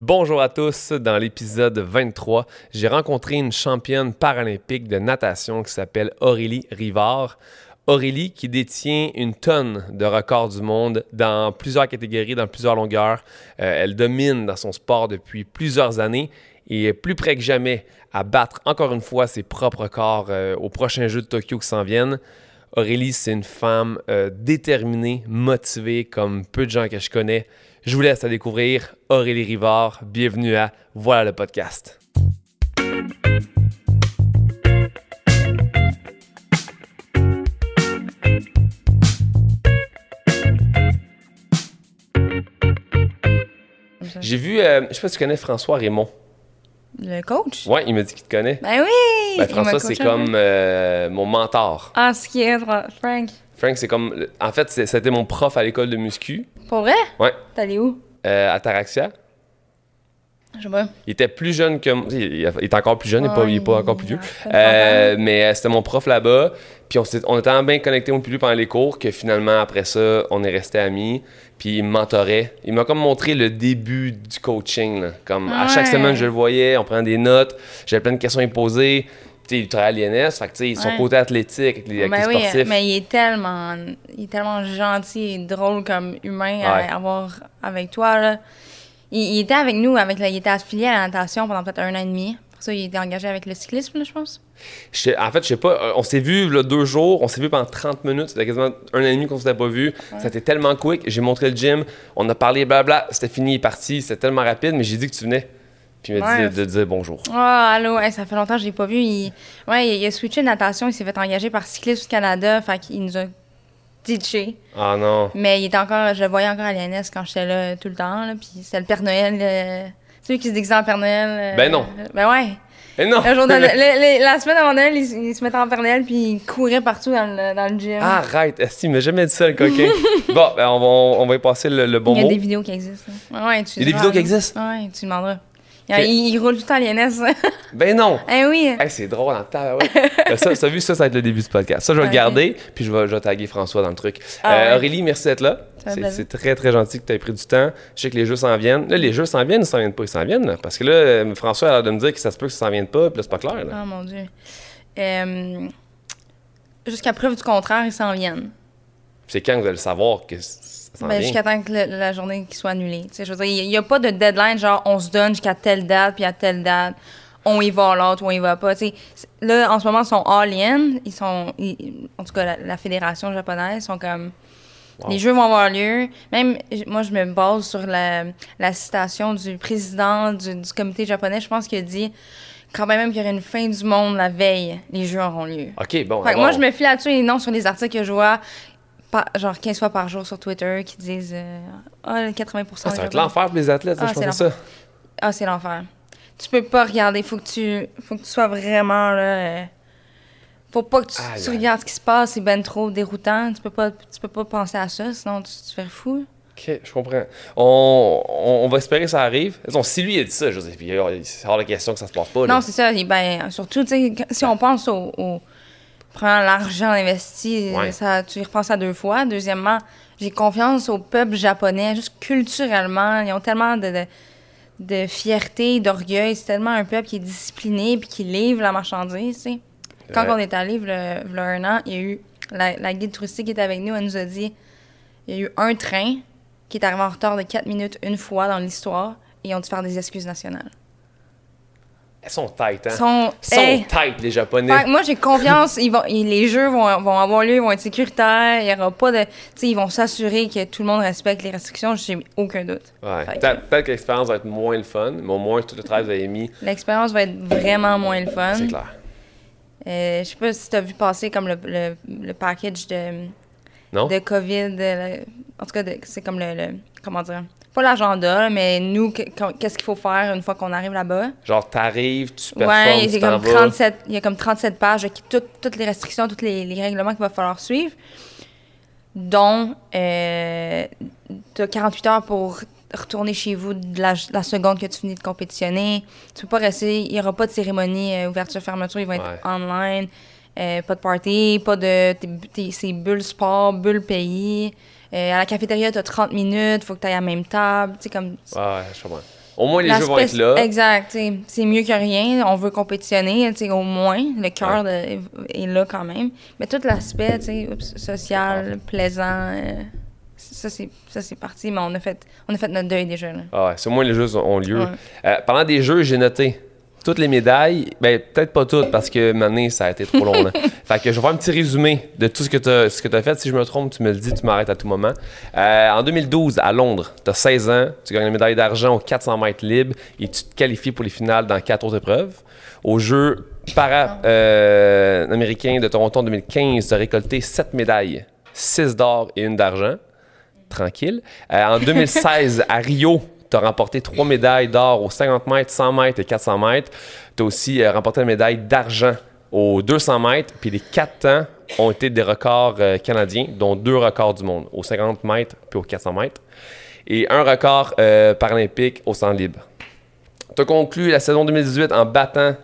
Bonjour à tous, dans l'épisode 23, j'ai rencontré une championne paralympique de natation qui s'appelle Aurélie Rivard. Aurélie qui détient une tonne de records du monde dans plusieurs catégories, dans plusieurs longueurs. Euh, elle domine dans son sport depuis plusieurs années et est plus près que jamais à battre encore une fois ses propres records euh, aux prochains Jeux de Tokyo qui s'en viennent. Aurélie, c'est une femme euh, déterminée, motivée, comme peu de gens que je connais. Je vous laisse à découvrir Aurélie Rivard. Bienvenue à Voilà le podcast. J'ai vu, euh, je sais pas si tu connais François Raymond. Le coach? Ouais, il m'a dit qu'il te connaît. Ben oui! Ben, François, c'est un comme euh, mon mentor. Ah, ce qui est, Frank. Frank, c'est comme. En fait, c'est- c'était mon prof à l'école de muscu. Pour vrai? Ouais. T'es allé où? euh, à Taraxia. Je sais pas. Il était plus jeune que moi. Il, il est encore plus jeune, il est pas- il est pas encore plus il vieux. Euh, mais euh, c'était mon prof là-bas. Puis on, s'est- on était tellement bien connectés au plus pendant les cours que finalement, après ça, on est restés amis. Puis il me mentorait. Il m'a comme montré le début du coaching. là. Comme à chaque Ouais. semaine, je le voyais, on prenait des notes. J'avais plein de questions à lui poser. Tu sais, il travaille à l'INS. Fait que, tu sais, son Ouais. côté athlétique avec les, avec Ben les oui, sportifs. mais il est tellement, il est tellement gentil et drôle comme humain Ouais. à avoir avec toi. Là. Il, il était avec nous, avec la, il était affilié à la natation pendant peut-être un an et demi. Pour ça, il était engagé avec le cyclisme, là, je pense. Je en fait, je sais pas, euh, on s'est vu là, deux jours, on s'est vu pendant 30 minutes, c'était quasiment un an et demi qu'on s'était pas vu. C'était tellement quick, j'ai montré le gym, on a parlé blabla, c'était fini, il est parti, c'était tellement rapide, mais j'ai dit que tu venais. Puis il m'a Ouais. dit de, de dire bonjour. Ah, allô, hey, ça fait longtemps que je l'ai pas vu. Il, ouais, il, il a switché de natation, il s'est fait engager par Cyclisme du Canada, fait qu'il nous a ditché. Ah non. Mais il était encore, je le voyais encore à l'INS quand j'étais là tout le temps, là, puis c'était le Père Noël. euh, c'est lui qui se déguisait en Père Noël. euh, Ben non. Ben ouais. Eh non! Le jour de- le- le- la semaine avant Noël, il, se mettait en Père Noël, puis il courait partout dans le, dans le gym. Arrête, Esti, il m'a jamais dit ça, le coquin. bon, ben, on, va, on va y passer le, bon il y a mot. des vidéos qui existent. là. Ouais, tu Il y a des vidéos qui existent? Ouais, tu demanderas. Il, il- il roule tout à l'INS. Ben non! eh oui. Hey, c'est drôle en temps. ça, ça, vu, ça, ça va être le début du podcast. Ça, je vais le garder, puis je vais, je vais taguer François dans le truc. Ah Euh, ouais. Aurélie, merci d'être là. C'est- très, très gentil que tu aies pris du temps. Je sais que les jeux s'en viennent. Là, les jeux s'en viennent ou s'en viennent pas? Ils s'en viennent, là. Parce que là, euh, François a l'air de me dire que ça se peut que ça s'en vienne pas, puis là, c'est pas clair. Là. Oh mon Dieu. Euh, Jusqu'à preuve du contraire, ils s'en viennent. C'est quand vous allez savoir que ça Ben, jusqu'à temps que le- la journée qui soit annulée. Je veux dire, il n'y a pas de deadline, genre on se donne jusqu'à telle date, puis à telle date, on y va l'autre ou on y va pas. Là, en ce moment, ils sont all-in. Ils sont, ils- en tout cas, la, la fédération japonaise sont comme. Wow. Les jeux vont avoir lieu. Même, moi, je me base sur la, la citation du président du, du comité japonais. Je pense qu'il a dit quand même qu'il y aurait une fin du monde la veille, les jeux auront lieu. OK, bon. Fait que moi, je me fie là-dessus et non sur les articles que je vois, par- genre 15 fois par jour sur Twitter, qui disent euh, Ah, le 80 Ah, ça va être l'enfer pour les athlètes, Ah, je pense ça. Ah, c'est l'enfer. Tu peux pas regarder. Faut que tu, faut que tu sois vraiment là. euh, faut pas que tu, regardes ce qui se passe. C'est ben trop déroutant. Tu peux pas, tu peux pas penser à ça, sinon tu, tu fais fou. OK, je comprends. On, on, on va espérer que ça arrive. Façon, si lui a dit ça, je euh, c'est hors de question que ça se passe pas. là. Non, c'est ça. Et ben, surtout, si on pense au. au l'argent investi, Ouais. ça, tu y repenses à deux fois. Deuxièmement, j'ai confiance au peuple japonais, juste culturellement. Ils ont tellement de, de, de fierté, d'orgueil. C'est tellement un peuple qui est discipliné puis qui livre la marchandise, tu sais. Quand Ouais. on est allé, il y a un an, il y a eu. La, la guide touristique qui était avec nous, elle nous a dit il y a eu un train qui est arrivé en retard de 4 minutes une fois dans l'histoire et ils ont dû faire des excuses nationales. Elles sont tight, hein? Sont, sont Hey! tight, les Japonais. Fait moi, j'ai confiance. Ils vont, les jeux vont, vont avoir lieu, ils vont être sécuritaires. Il y aura pas de. Tu sais, ils vont s'assurer que tout le monde respecte les restrictions. J'ai aucun doute. Ouais. Peut-être que l'expérience va être moins le fun, mais au moins, tout le travail que vous avez mis, L'expérience va être vraiment moins le fun. c'est clair. Euh, je sais pas si tu as vu passer comme le, le, le package de, Non? de COVID. euh, en tout cas, c'est comme le, le- Comment dire? Pas l'agenda, mais nous, qu'est-ce qu'il faut faire une fois qu'on arrive là-bas? Genre, t'arrives, tu performes, Ouais, tu comme vas. 37, il y a comme 37 pages qui toutes, toutes les restrictions, tous les, les règlements qu'il va falloir suivre, dont euh, tu as 48 heures pour retourner chez vous de la, la seconde que tu finis de compétitionner. Tu peux pas rester, il y aura pas de cérémonie euh, ouverture-fermeture, il va être online, euh, pas de party, pas de... t'es- t'es- C'est bulle sport, bulle pays. Euh, à la cafétéria, tu as 30 minutes, faut que tu ailles à la même table. Tu sais, comme Ouais, ouais, je comprends. Au moins, les jeux vont être là. Exact. C'est mieux que rien. On veut compétitionner, au moins. Le cœur est là quand même. Mais tout l'aspect social, plaisant, euh, ça, c'est parti. Mais on a, fait, on a fait notre deuil déjà. Là. Ah ouais, c'est au moins les jeux ont lieu. Euh, pendant des jeux, j'ai noté toutes les médailles, ben peut-être pas toutes parce que maintenant ça a été trop long. fait que je vais faire un petit résumé de tout ce que tu as, ce que as fait. Si je me trompe, tu me le dis, tu m'arrêtes à tout moment. Euh, en 2012, à Londres, tu as 16 ans, tu gagnes la médaille d'argent aux 400 mètres libres et tu te qualifies pour les finales dans quatre autres épreuves. Aux Jeux para-américains euh, de Toronto en 2015, tu as récolté 7 médailles, 6 d'or et une d'argent. Tranquille. Euh, en 2016, à Rio, tu as remporté trois médailles d'or aux 50 mètres, 100 mètres et 400 mètres. Tu as aussi euh, remporté la médaille d'argent aux 200 mètres. Puis les quatre temps ont été des records euh, canadiens, dont deux records du monde, aux 50 mètres puis aux 400 mètres. Et un record euh, paralympique au 100 libre. Tu as conclu la saison 2018 en battant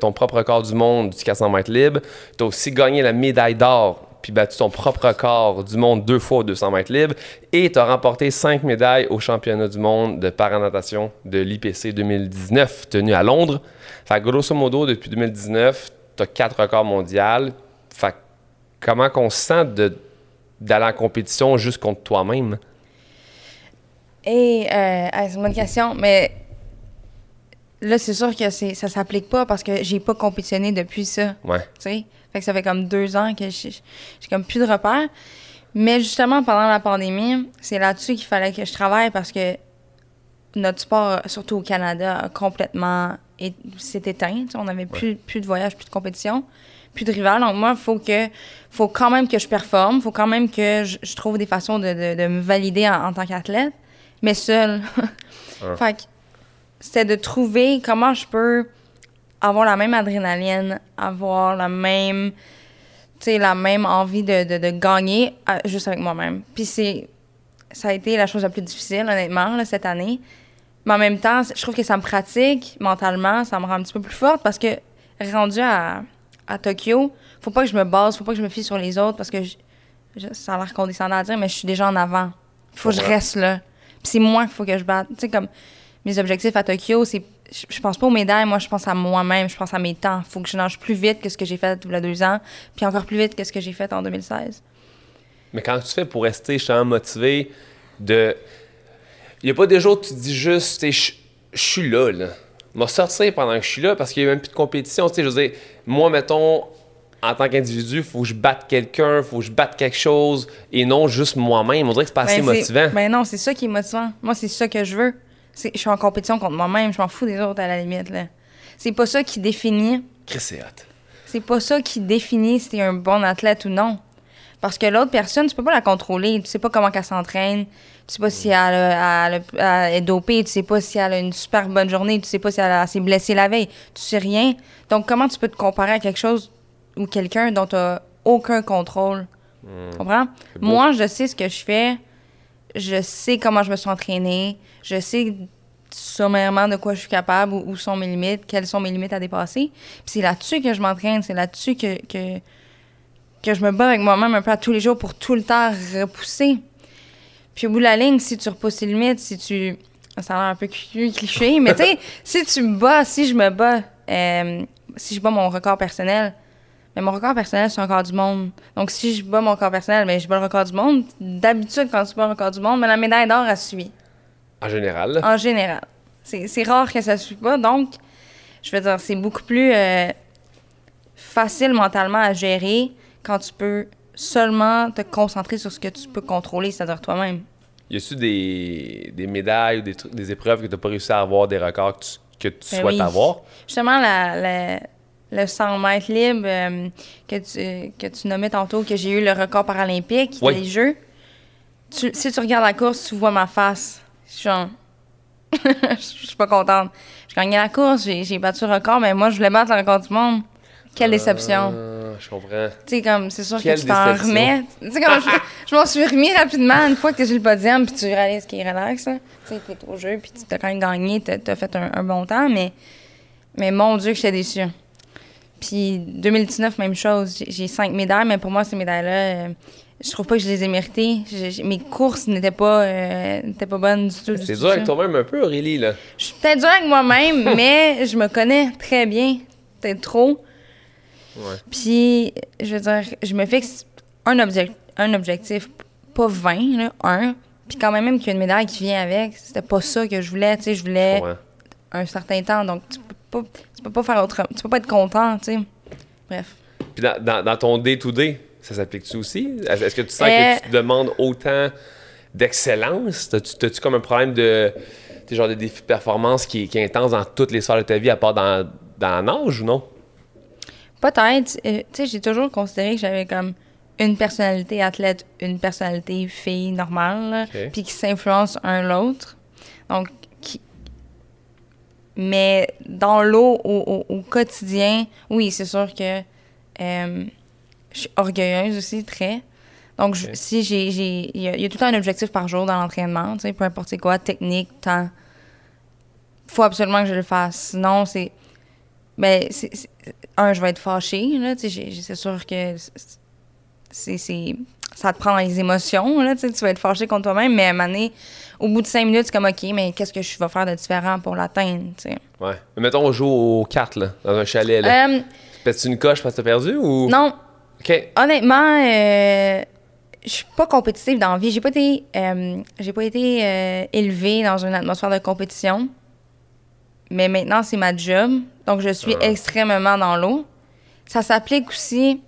ton propre record du monde du 400 mètres libre. Tu as aussi gagné la médaille d'or puis battu ton propre record du monde deux fois aux 200 mètres libres. Et tu as remporté cinq médailles au championnat du monde de paranatation de l'IPC 2019 tenu à Londres. Fait grosso modo, depuis 2019, tu as quatre records mondiaux. Fait comment qu'on se sent d'aller en compétition juste contre toi-même? Et euh, c'est une bonne question, mais là, c'est sûr que ça s'applique pas parce que j'ai pas compétitionné depuis ça. Ouais. Tu sais? Fait que ça fait comme deux ans que j'ai comme plus de repères. Mais justement, pendant la pandémie, c'est là-dessus qu'il fallait que je travaille parce que notre sport, surtout au Canada, a complètement s'est éteint. On n'avait plus, plus de voyages, plus de compétition, plus de rivales. Donc moi, il faut que faut quand même que je performe, il faut quand même que je, trouve des façons de, de, me valider en, tant qu'athlète, mais seul. Fait que c'était de trouver comment je peux avoir la même adrénaline, avoir la même, la même envie de, de, de gagner euh, juste avec moi-même. Puis c'est, ça a été la chose la plus difficile, honnêtement, cette année. Mais en même temps, je trouve que ça me pratique mentalement, ça me rend un petit peu plus forte parce que rendu à, à Tokyo, faut pas que je me base, faut pas que je me fie sur les autres parce que ça a l'air condescendant à dire, mais je suis déjà en avant. Il faut que je reste là. Puis c'est moi qu'il faut que je batte. Tu sais, comme mes objectifs à Tokyo, c'est je, pense pas aux médailles, moi, je pense à moi-même, je pense à mes temps. Il faut que je nage plus vite que ce que j'ai fait il y a deux ans, puis encore plus vite que ce que j'ai fait en 2016. Mais quand tu fais pour rester justement motivé, de. Il n'y a pas des jours où tu te dis juste, je suis là, là. M'a sortir pendant que je suis là parce qu'il n'y a même plus de compétition. Tu sais, je veux dire, moi, mettons, en tant qu'individu, il faut que je batte quelqu'un, il faut que je batte quelque chose et non juste moi-même. On dirait que c'est pas assez ben, motivant. Ben non, c'est ça qui est motivant. Moi, c'est ça que je veux je suis en compétition contre moi-même, je m'en fous des autres à la limite. Là. C'est pas ça qui définit. C'est pas ça qui définit si t'es un bon athlète ou non. Parce que l'autre personne, tu peux pas la contrôler. Tu sais pas comment elle s'entraîne. Tu sais pas si elle, est dopée. Tu sais pas si elle a une super bonne journée. Tu sais pas si elle, s'est blessée la veille. Tu sais rien. Donc, comment tu peux te comparer à quelque chose ou quelqu'un dont tu n'as aucun contrôle? Tu hmm. comprends? Moi, je sais ce que je fais. Je sais comment je me suis entraînée je sais sommairement de quoi je suis capable, où, sont mes limites, quelles sont mes limites à dépasser. Puis c'est là-dessus que je m'entraîne, c'est là-dessus que, que, que, je me bats avec moi-même un peu à tous les jours pour tout le temps repousser. Puis au bout de la ligne, si tu repousses les limites, si tu... Ça a l'air un peu cliché, mais tu sais, si tu me bats, si je me bats, euh, si je bats mon record personnel, mais mon record personnel, c'est un record du monde. Donc, si je bats mon record personnel, mais je bats le record du monde, d'habitude, quand tu bats le record du monde, mais la médaille d'or, elle suit. En général. En général. C'est rare que ça ne suit pas. Donc, je veux dire, c'est beaucoup plus euh, facile mentalement à gérer quand tu peux seulement te concentrer sur ce que tu peux contrôler, c'est-à-dire toi-même. Y a-tu des, des médailles ou des, des épreuves que tu n'as pas réussi à avoir, des records que tu, que tu ben souhaites avoir? Justement, la, le 100 mètres libre euh, que, tu, que tu nommais tantôt, que j'ai eu le record paralympique oui. les Jeux. si tu regardes la course, tu vois ma face. Genre, je suis pas contente. J'ai gagné la course, j'ai battu le record, mais moi, je voulais battre le record du monde. Quelle déception. Euh, je comprends. Tu sais, comme, c'est sûr que tu t'en remets. Tu sais, comme, je, m'en suis remis rapidement une fois que tu es sur le podium, puis tu réalises qu'il est relax, Tu sais, t'es au jeu, puis tu as quand même gagné, tu as, fait un, bon temps, mais, mais mon Dieu, que j'étais déçue. Puis 2019, même chose. J'ai cinq médailles, mais pour moi, ces médailles-là, euh, je trouve pas que je les ai j'ai- mes courses n'étaient pas, euh, pas bonnes du tout. C'est tout, dur avec toi-même un peu, Aurélie, là. Je suis peut-être dure avec moi-même, mais je me connais très bien. Peut-être trop. Ouais. Puis, je veux dire, je me fixe un, objec- un objectif, pas 20, là, un. Puis quand même, même qu'il y a une médaille qui vient avec, c'était pas ça que je voulais. Tu sais, je voulais Ouais. un certain temps. Donc, tu pas, tu peux pas faire autre. Tu peux pas être content, tu sais. Bref. Puis dans, dans- dans ton day-to-day, ça s'applique-tu aussi? Est-ce que tu sens Euh, que tu te demandes autant d'excellence? T'as-tu, comme un problème de. Tu genre de défi de performance qui, est- qui est intense dans toutes les sphères de ta vie, à part dans, dans la nage ou non? Peut-être. euh, tu sais, j'ai toujours considéré que j'avais comme une personnalité athlète, une personnalité fille normale, puis qui s'influencent un l'autre. Donc. Mais dans l'eau, au, au- au quotidien, oui, c'est sûr que euh, je suis orgueilleuse aussi, très. Donc, je- si j'ai. Il y, a- il y a tout le temps un objectif par jour dans l'entraînement, tu sais, peu importe quoi, technique, temps. faut absolument que je le fasse. Sinon, c'est. Ben, c'est, un, je vais être fâchée, là, tu sais, c'est sûr que c'est, ça te prend dans les émotions, là, tu vas être fâché contre toi-même, mais à un moment donné, au bout de cinq minutes, c'est comme, OK, mais qu'est-ce que je vais faire de différent pour l'atteindre, tu sais? Ouais. Mais mettons, on joue aux cartes, là, dans un chalet, là. Euh, Pètes-tu une coche parce que t'as perdu ou? non, OK. honnêtement, euh, je suis pas compétitive dans la vie. J'ai pas été, euh, j'ai pas été euh, élevée dans une atmosphère de compétition. Mais maintenant, c'est ma job. Donc, je suis Ah. extrêmement dans l'eau. Ça s'applique aussi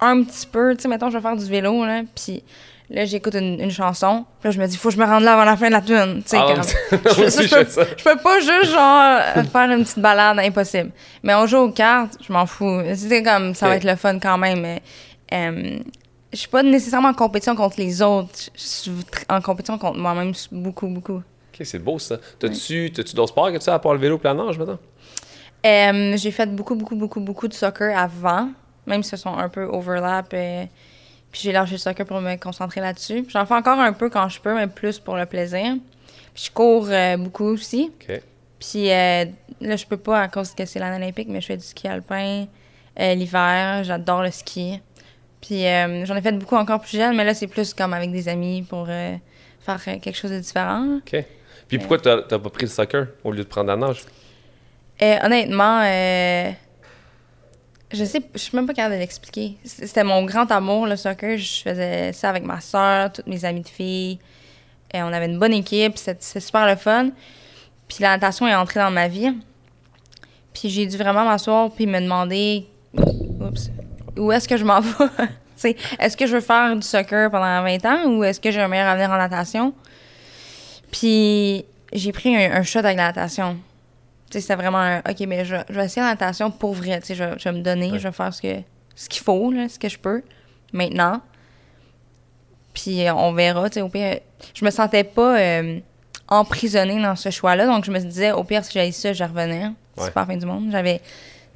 un petit peu. Tu sais, mettons, je vais faire du vélo, là, puis là, j'écoute une, une chanson. Puis là, je me dis, faut que je me rende là avant la fin de la tune. Tu sais, Ah, comme- je, je peux, ça. je peux pas juste, genre, euh, faire une petite balade, impossible. Mais on joue aux cartes, je m'en fous. C'était comme, ça va Ok. être le fun quand même. Mais, euh, je suis pas nécessairement en compétition contre les autres. Je suis en compétition contre moi-même beaucoup, beaucoup. OK, c'est beau, ça. T'as-tu, t'as-tu d'autres sports que tu as à part le vélo et la nage, maintenant? Euh, j'ai fait beaucoup, beaucoup, beaucoup, beaucoup de soccer avant, même si ce sont un peu overlap. euh, puis j'ai lâché le soccer pour me concentrer là-dessus. J'en fais encore un peu quand je peux, mais plus pour le plaisir. Puis je cours euh, beaucoup aussi. Puis euh, là, je peux pas à cause que c'est l'année olympique, mais je fais du ski alpin euh, l'hiver. J'adore le ski. Puis j'en ai fait beaucoup encore plus jeune, mais là, c'est plus comme avec des amis pour faire quelque chose de différent. OK. Puis pourquoi t'as, t'as pas pris le soccer au lieu de prendre la nage? Honnêtement, euh, je sais, je suis même pas capable de l'expliquer. C'était mon grand amour, le soccer. Je faisais ça avec ma soeur, toutes mes amies de filles. Et on avait une bonne équipe, c'était super le fun. Puis la natation est entrée dans ma vie. Puis j'ai dû vraiment m'asseoir puis me demander où est-ce que je m'en vais? Est-ce que je veux faire du soccer pendant 20 ans ou est-ce que j'ai un meilleur avenir en natation? Puis j'ai pris un shot avec la natation. C'était vraiment un OK, mais je, je vais essayer la natation pour vrai. Tu sais, je, vais- je vais me donner, Ouais. je vais faire ce que ce qu'il faut, là, ce que je peux, maintenant. Puis euh, on verra, tu sais, au pire. Je me sentais pas euh, emprisonnée dans ce choix-là, donc je me disais, au pire, si j'avais ça, je revenais. Ouais. C'est pas la fin du monde. J'avais.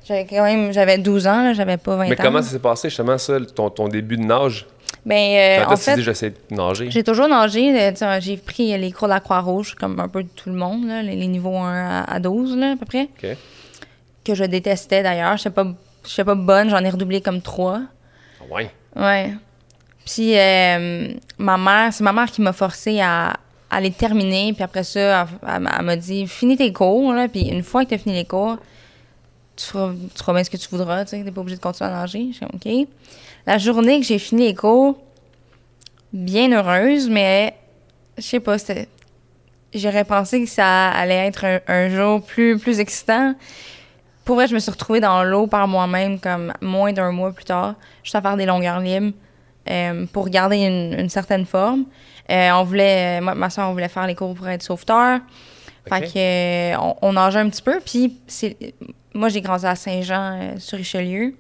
J'avais quand même, j'avais 12 ans, là, j'avais pas 20 Mais ans. comment ça s'est passé, justement, ça, ton, ton début de nage? Ben, euh, en t'as fait, j'essaie de nager? j'ai toujours nagé. euh, J'ai pris les cours de la Croix-Rouge, comme un peu tout le monde, là, les, les niveaux 1 à, à 12, là, à peu près. Que je détestais d'ailleurs. Je pas, j'étais pas bonne, j'en ai redoublé comme 3. Ah Ouais? Ouais. Puis euh, ma mère, c'est ma mère qui m'a forcé à, à les terminer. Puis après ça, elle, m'a dit finis tes cours. Là, puis une fois que tu as fini les cours, tu feras, tu feras bien ce que tu voudras. Tu n'es pas obligé de continuer à nager. Je suis OK. La journée que j'ai fini les cours, bien heureuse, mais je sais pas. J'aurais pensé que ça allait être un, un jour plus, plus excitant. Pour vrai, je me suis retrouvée dans l'eau par moi-même comme moins d'un mois plus tard, juste à faire des longueurs libres euh, pour garder une, une certaine forme. Euh, on voulait, moi, ma soeur, on voulait faire les cours pour être sauveteur. Fait que, euh, on, on nageait un petit peu. Puis, moi, j'ai grandi à Saint-Jean, euh, sur Richelieu.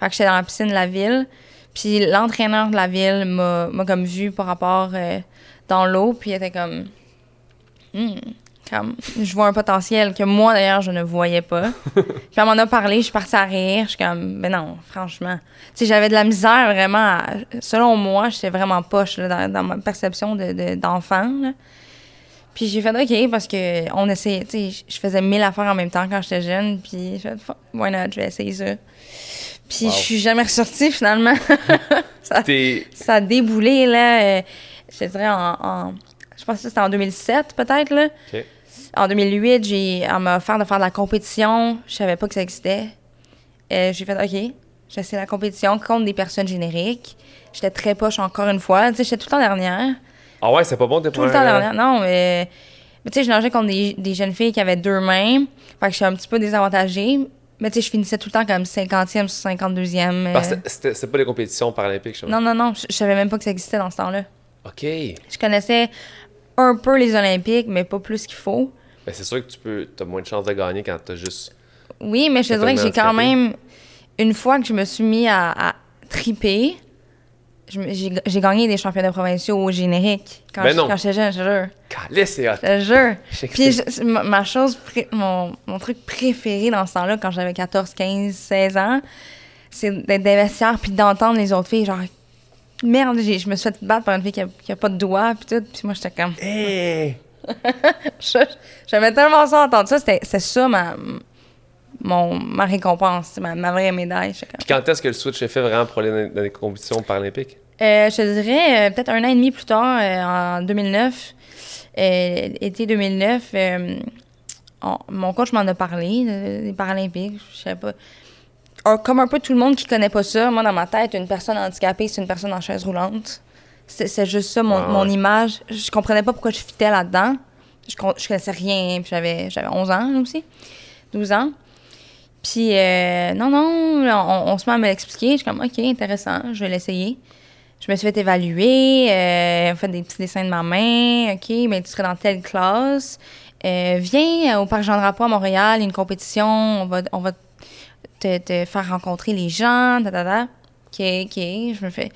Fait que j'étais dans la piscine de la ville. Puis, l'entraîneur de la ville m'a, m'a comme vu par rapport euh, dans l'eau. Puis, il était comme. Hmm, comme, je vois un potentiel que moi, d'ailleurs, je ne voyais pas. puis, elle m'en a parlé, je suis partie à rire. Je suis comme, ben non, franchement. Tu sais, j'avais de la misère vraiment. à- selon moi, j'étais vraiment poche là, dans, dans ma perception de, de- d'enfant. là. Puis j'ai fait OK parce que on essayait, tu sais, je faisais mille affaires en même temps quand j'étais jeune. Puis j'ai fait, why not, je vais essayer ça. Puis Wow. je suis jamais ressortie finalement. ça, a déboulé, là. euh, je dirais en. en- je pense que c'était en 2007, peut-être, là. En 2008, j'ai, on m'a offert de faire de la compétition. Je savais pas que ça existait. Euh, j'ai fait OK. J'ai essayé la compétition contre des personnes génériques. J'étais très poche encore une fois. Tu sais, j'étais tout le temps dernière. Ah ouais, c'est pas bon tes Tout le temps dernière. Non, mais. mais tu sais, je nageais contre des, des jeunes filles qui avaient deux mains. Fait que je suis un petit peu désavantagée. Mais tu sais, je finissais tout le temps comme 50e, 52e. euh. Parce que c'était c'était pas des compétitions paralympiques, je sais. Non, non, non. Je, je savais même pas que ça existait dans ce temps-là. OK. Je connaissais un peu les Olympiques, mais pas plus qu'il faut. Ben, c'est sûr que tu peux as moins de chances de gagner quand t'as juste. Oui, mais je te dirais que j'ai quand même. Une fois que je me suis mis à, à triper, j'ai gagné des championnats provinciaux au générique. Quand Ben j'étais jeune, je jure. Calais, c'est hot. Je jure. Puis je- ma, chose, mon, mon truc préféré dans ce temps-là, quand j'avais 14, 15, 16 ans, c'est d'être des vestiaires puis d'entendre les autres filles, genre, merde, je me suis fait battre par une fille qui a, qui a pas de doigts, puis tout. Puis moi, j'étais comme, Hey! j'aimais tellement ça entendre ça. C'était ça ma, mon, ma récompense, ma, ma vraie médaille. Puis quand est-ce que le switch est fait vraiment pour aller dans, dans les compétitions paralympiques? Euh, je te dirais euh, peut-être un an et demi plus tard, euh, en 2009, euh, été 2009, euh, on- mon coach m'en a parlé des Paralympiques. Je sais pas. Un- comme un peu tout le monde qui connaît pas ça, moi dans ma tête, une personne handicapée, c'est une personne en chaise roulante. C'est juste ça, mon, Ah ouais. mon image. Je comprenais pas pourquoi je fitais là-dedans. Je, je connaissais rien, puis j'avais j'avais 11 ans aussi, 12 ans. Puis, euh, non, non, on, on se met à me l'expliquer. Je suis comme, OK, intéressant, je vais l'essayer. Je me suis fait évaluer, euh, on fait des petits dessins de ma main. OK, mais tu serais dans telle classe. Euh, viens au Parc Jean-Drapeau à Montréal, il y a une compétition, on va, on va te, te faire rencontrer les gens, ta, ta, ta. OK, OK, je me fais...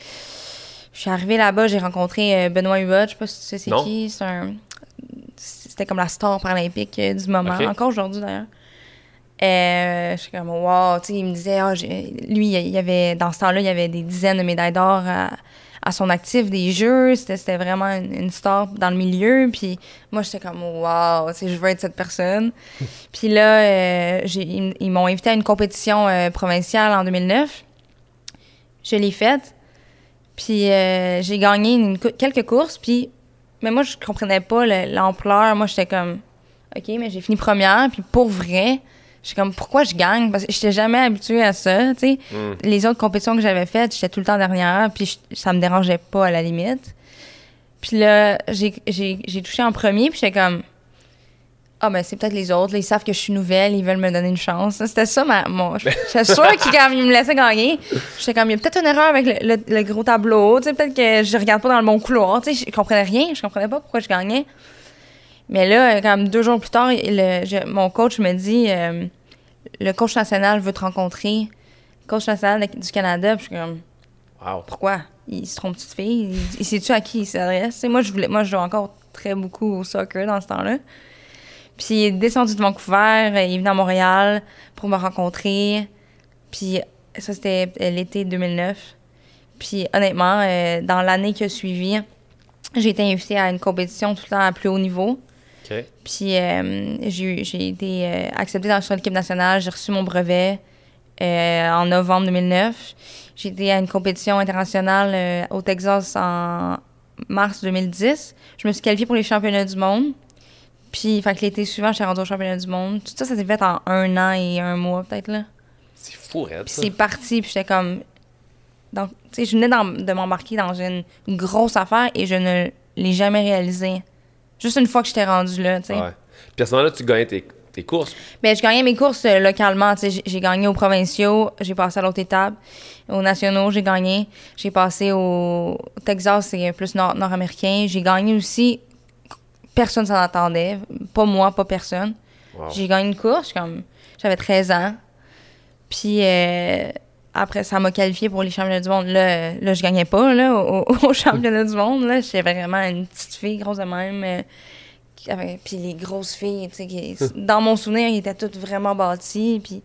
Je suis arrivée là-bas, j'ai rencontré euh, Benoît Huot, je sais pas si tu sais c'est qui, c'est un... C'était comme la star paralympique euh, du moment, encore aujourd'hui d'ailleurs. Euh, je suis comme, wow, tu sais, il me disait, ah, j'ai- lui, il y avait, dans ce temps-là, il y avait des dizaines de médailles d'or à, à son actif, des jeux, c'était vraiment une, une star dans le milieu, puis moi, j'étais comme, wow, tu sais, je veux être cette personne. puis là, euh, ils, ils m'ont invité à une compétition euh, provinciale en 2009. Je l'ai faite, puis euh, j'ai gagné une quelques courses, puis, mais moi, je comprenais pas le- l'ampleur, moi, j'étais comme, OK, mais j'ai fini première, puis pour vrai, je suis comme, pourquoi je gagne? Parce que j'étais jamais habituée à ça, tu sais. Hmm. Les autres compétitions que j'avais faites, j'étais tout le temps dernière, puis je- ça me dérangeait pas à la limite. Puis là, j'ai touché en premier, puis j'étais comme, ah, ben c'est peut-être les autres, là, ils savent que je suis nouvelle, ils veulent me donner une chance. C'était ça, ma, mon. J'étais sûre qu'ils me laissaient gagner. J'étais comme, il y a peut-être une erreur avec le, le- le gros tableau, tu sais, peut-être que je regarde pas dans le bon couloir, tu sais, je comprenais rien, je comprenais pas pourquoi je gagnais. Mais là, comme deux jours plus tard, le- je- mon coach me dit euh, le coach national veut te rencontrer. Coach national de- du Canada. Puis je suis comme Wow. pourquoi? Il se trompe de fille? Il, il sait-tu à qui il s'adresse? Moi, je voulais, moi, je joue encore très beaucoup au soccer dans ce temps-là. Puis il est descendu de Vancouver, euh, il est venu à Montréal pour me rencontrer. Puis ça, c'était euh, l'été 2009. Puis honnêtement, euh, dans l'année qui a suivi, j'ai été invitée à une compétition tout le temps à plus haut niveau. Puis euh, j'ai été euh, acceptée dans l'équipe nationale. J'ai reçu mon brevet euh, en novembre 2009. J'ai été à une compétition internationale au Texas en mars 2010. Je me suis qualifiée pour les championnats du monde. Puis, fait que l'été suivant, j'étais rendue au championnat du monde. Tout ça, ça s'est fait en un an et un mois, peut-être, là. C'est fou, Red, Puis ça. c'est parti, puis j'étais comme... Donc, tu sais, je venais de m'embarquer dans une grosse affaire et je ne l'ai jamais réalisée. Juste une fois que j'étais rendue là, tu sais. Ouais. Puis à ce moment-là, tu gagnais tes, tes courses. Ben, je gagnais mes courses euh, localement. J'ai- J'ai gagné aux provinciaux, j'ai passé à l'autre étape. Aux nationaux, j'ai gagné. J'ai passé au au Texas, c'est plus nord- nord-américain. j'ai gagné aussi. Personne s'en attendait. Pas moi, pas personne. Wow. J'ai gagné une course, comme j'avais 13 ans. Puis euh, après, ça m'a qualifié pour les championnats du monde. Là, là je gagnais pas là, au, au championnat du monde. Là, j'étais vraiment une petite fille grosse de même. euh, puis les grosses filles, tu sais, qui- dans mon souvenir, ils étaient toutes vraiment bâties. Puis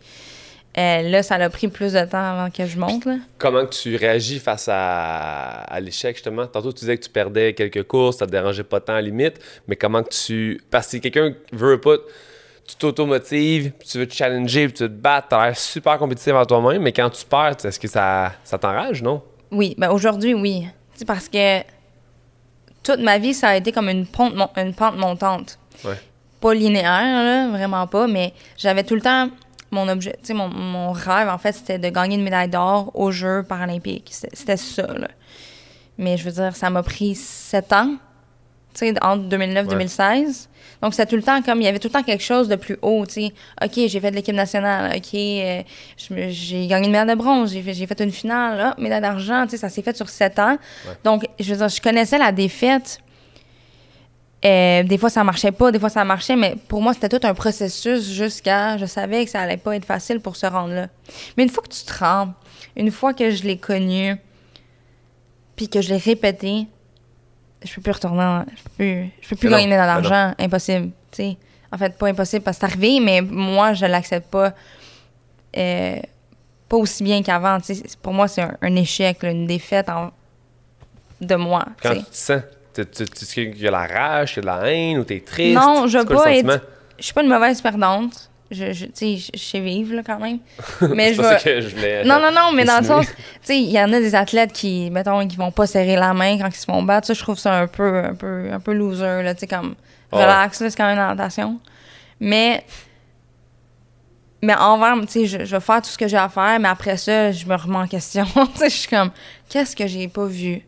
euh, là, ça a pris plus de temps avant que je monte. Là. Comment que tu réagis face à, à l'échec, justement? Tantôt, tu disais que tu perdais quelques courses, ça te dérangeait pas tant à la limite, mais comment que tu... Parce que si quelqu'un veut pas... tu t'automotives, puis tu veux te challenger, puis tu veux te battre, t'as l'air super compétitif en toi-même, mais quand tu perds, est-ce que ça, ça t'enrage, non? Oui, ben aujourd'hui, oui. C'est parce que toute ma vie, ça a été comme une, pente, une pente montante. Ouais. Pas linéaire, là, vraiment pas, mais j'avais tout le temps mon objet, mon, mon rêve, en fait, c'était de gagner une médaille d'or aux Jeux paralympiques. C'était ça, là. Mais je veux dire, ça m'a pris sept ans, entre 2009 Ouais. 2016. Donc, c'était tout le temps comme, il y avait tout le temps quelque chose de plus haut, tu sais. OK, j'ai fait de l'équipe nationale. OK, euh, j'ai gagné une médaille de bronze. J'ai fait, une finale. Ah, médaille d'argent, tu sais, ça s'est fait sur sept ans. Ouais. Donc, je veux dire, je connaissais la défaite. Euh, des fois, ça marchait pas, des fois, ça marchait, mais pour moi, c'était tout un processus jusqu'à. Je savais que ça allait pas être facile pour se rendre là. Mais une fois que tu te rends, une fois que je l'ai connu, puis que je l'ai répété, je peux plus retourner. en- Je peux plus, je peux plus Mais non, gagner mais non. l'argent. Impossible. tu sais. En fait, pas impossible parce que c'est arrivé, mais moi, je l'accepte pas. euh, pas aussi bien qu'avant. tu sais. Pour moi, c'est un, un échec, là, une défaite en- de moi. tu Quand sais. tu te sens, tu, tu, tu- y a la rage, qu'il y a de la haine, ou t'es triste? Non, je C'est veux quoi le pas sentiment? être. Je suis pas une mauvaise perdante. Je, je, je, sais vivre, là, quand même. Mais je ça que je voulais. Non, non, non, mais dans le sens, il y en a des athlètes qui, mettons, qui vont pas serrer la main quand ils se font battre. Ça, je trouve ça un peu, un peu, un peu loser, là, tu sais, comme, ouais. relax, c'est quand même une natation. Mais, mais envers, tu sais, je, je vais faire tout ce que j'ai à faire, mais après ça, je me remets en question. tu sais, je suis comme, qu'est-ce que j'ai pas vu?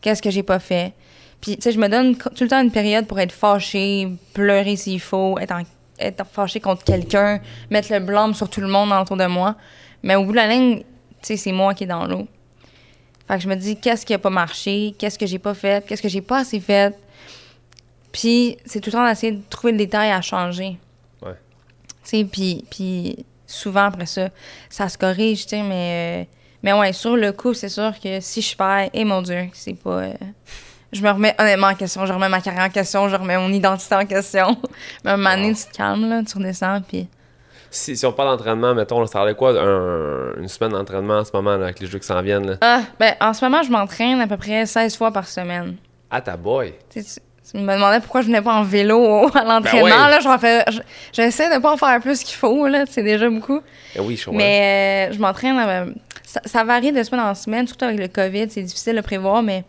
Qu'est-ce que j'ai pas fait? Puis, tu sais, je me donne tout le temps une période pour être fâchée, pleurer s'il faut, être, en, être fâchée contre quelqu'un, mettre le blâme sur tout le monde autour de moi. Mais au bout de la ligne, c'est moi qui est dans l'eau. Fait que je me dis, qu'est-ce qui a pas marché? Qu'est-ce que j'ai pas fait? Qu'est-ce que j'ai pas assez fait? Puis, c'est tout le temps d'essayer de trouver le détail à changer. Ouais. Tu sais, puis, puis souvent après ça, ça se corrige, tu sais, mais, euh, mais ouais, sur le coup, c'est sûr que si je perds, et mon Dieu, c'est pas. euh, je me remets honnêtement en question, je remets ma carrière en question, je remets mon identité en question. mais à un moment donné, Wow. tu te calmes, là, tu redescends, puis. Si, si on parle d'entraînement, mettons, là, ça a l'air quoi un- une semaine d'entraînement en ce moment là, avec les jeux qui s'en viennent? Là? Ah, ben, en ce moment, je m'entraîne à peu près 16 fois par semaine. Ah, ta boy! Tu, sais, tu- tu me demandais pourquoi je venais pas en vélo à l'entraînement. Ben ouais. là, j'en fais, je- j'essaie de pas en faire plus qu'il faut, là, c'est déjà beaucoup. Eh oui, je. Mais euh, je m'entraîne. euh, ça, ça varie de semaine en semaine, surtout avec le COVID, c'est difficile de prévoir, mais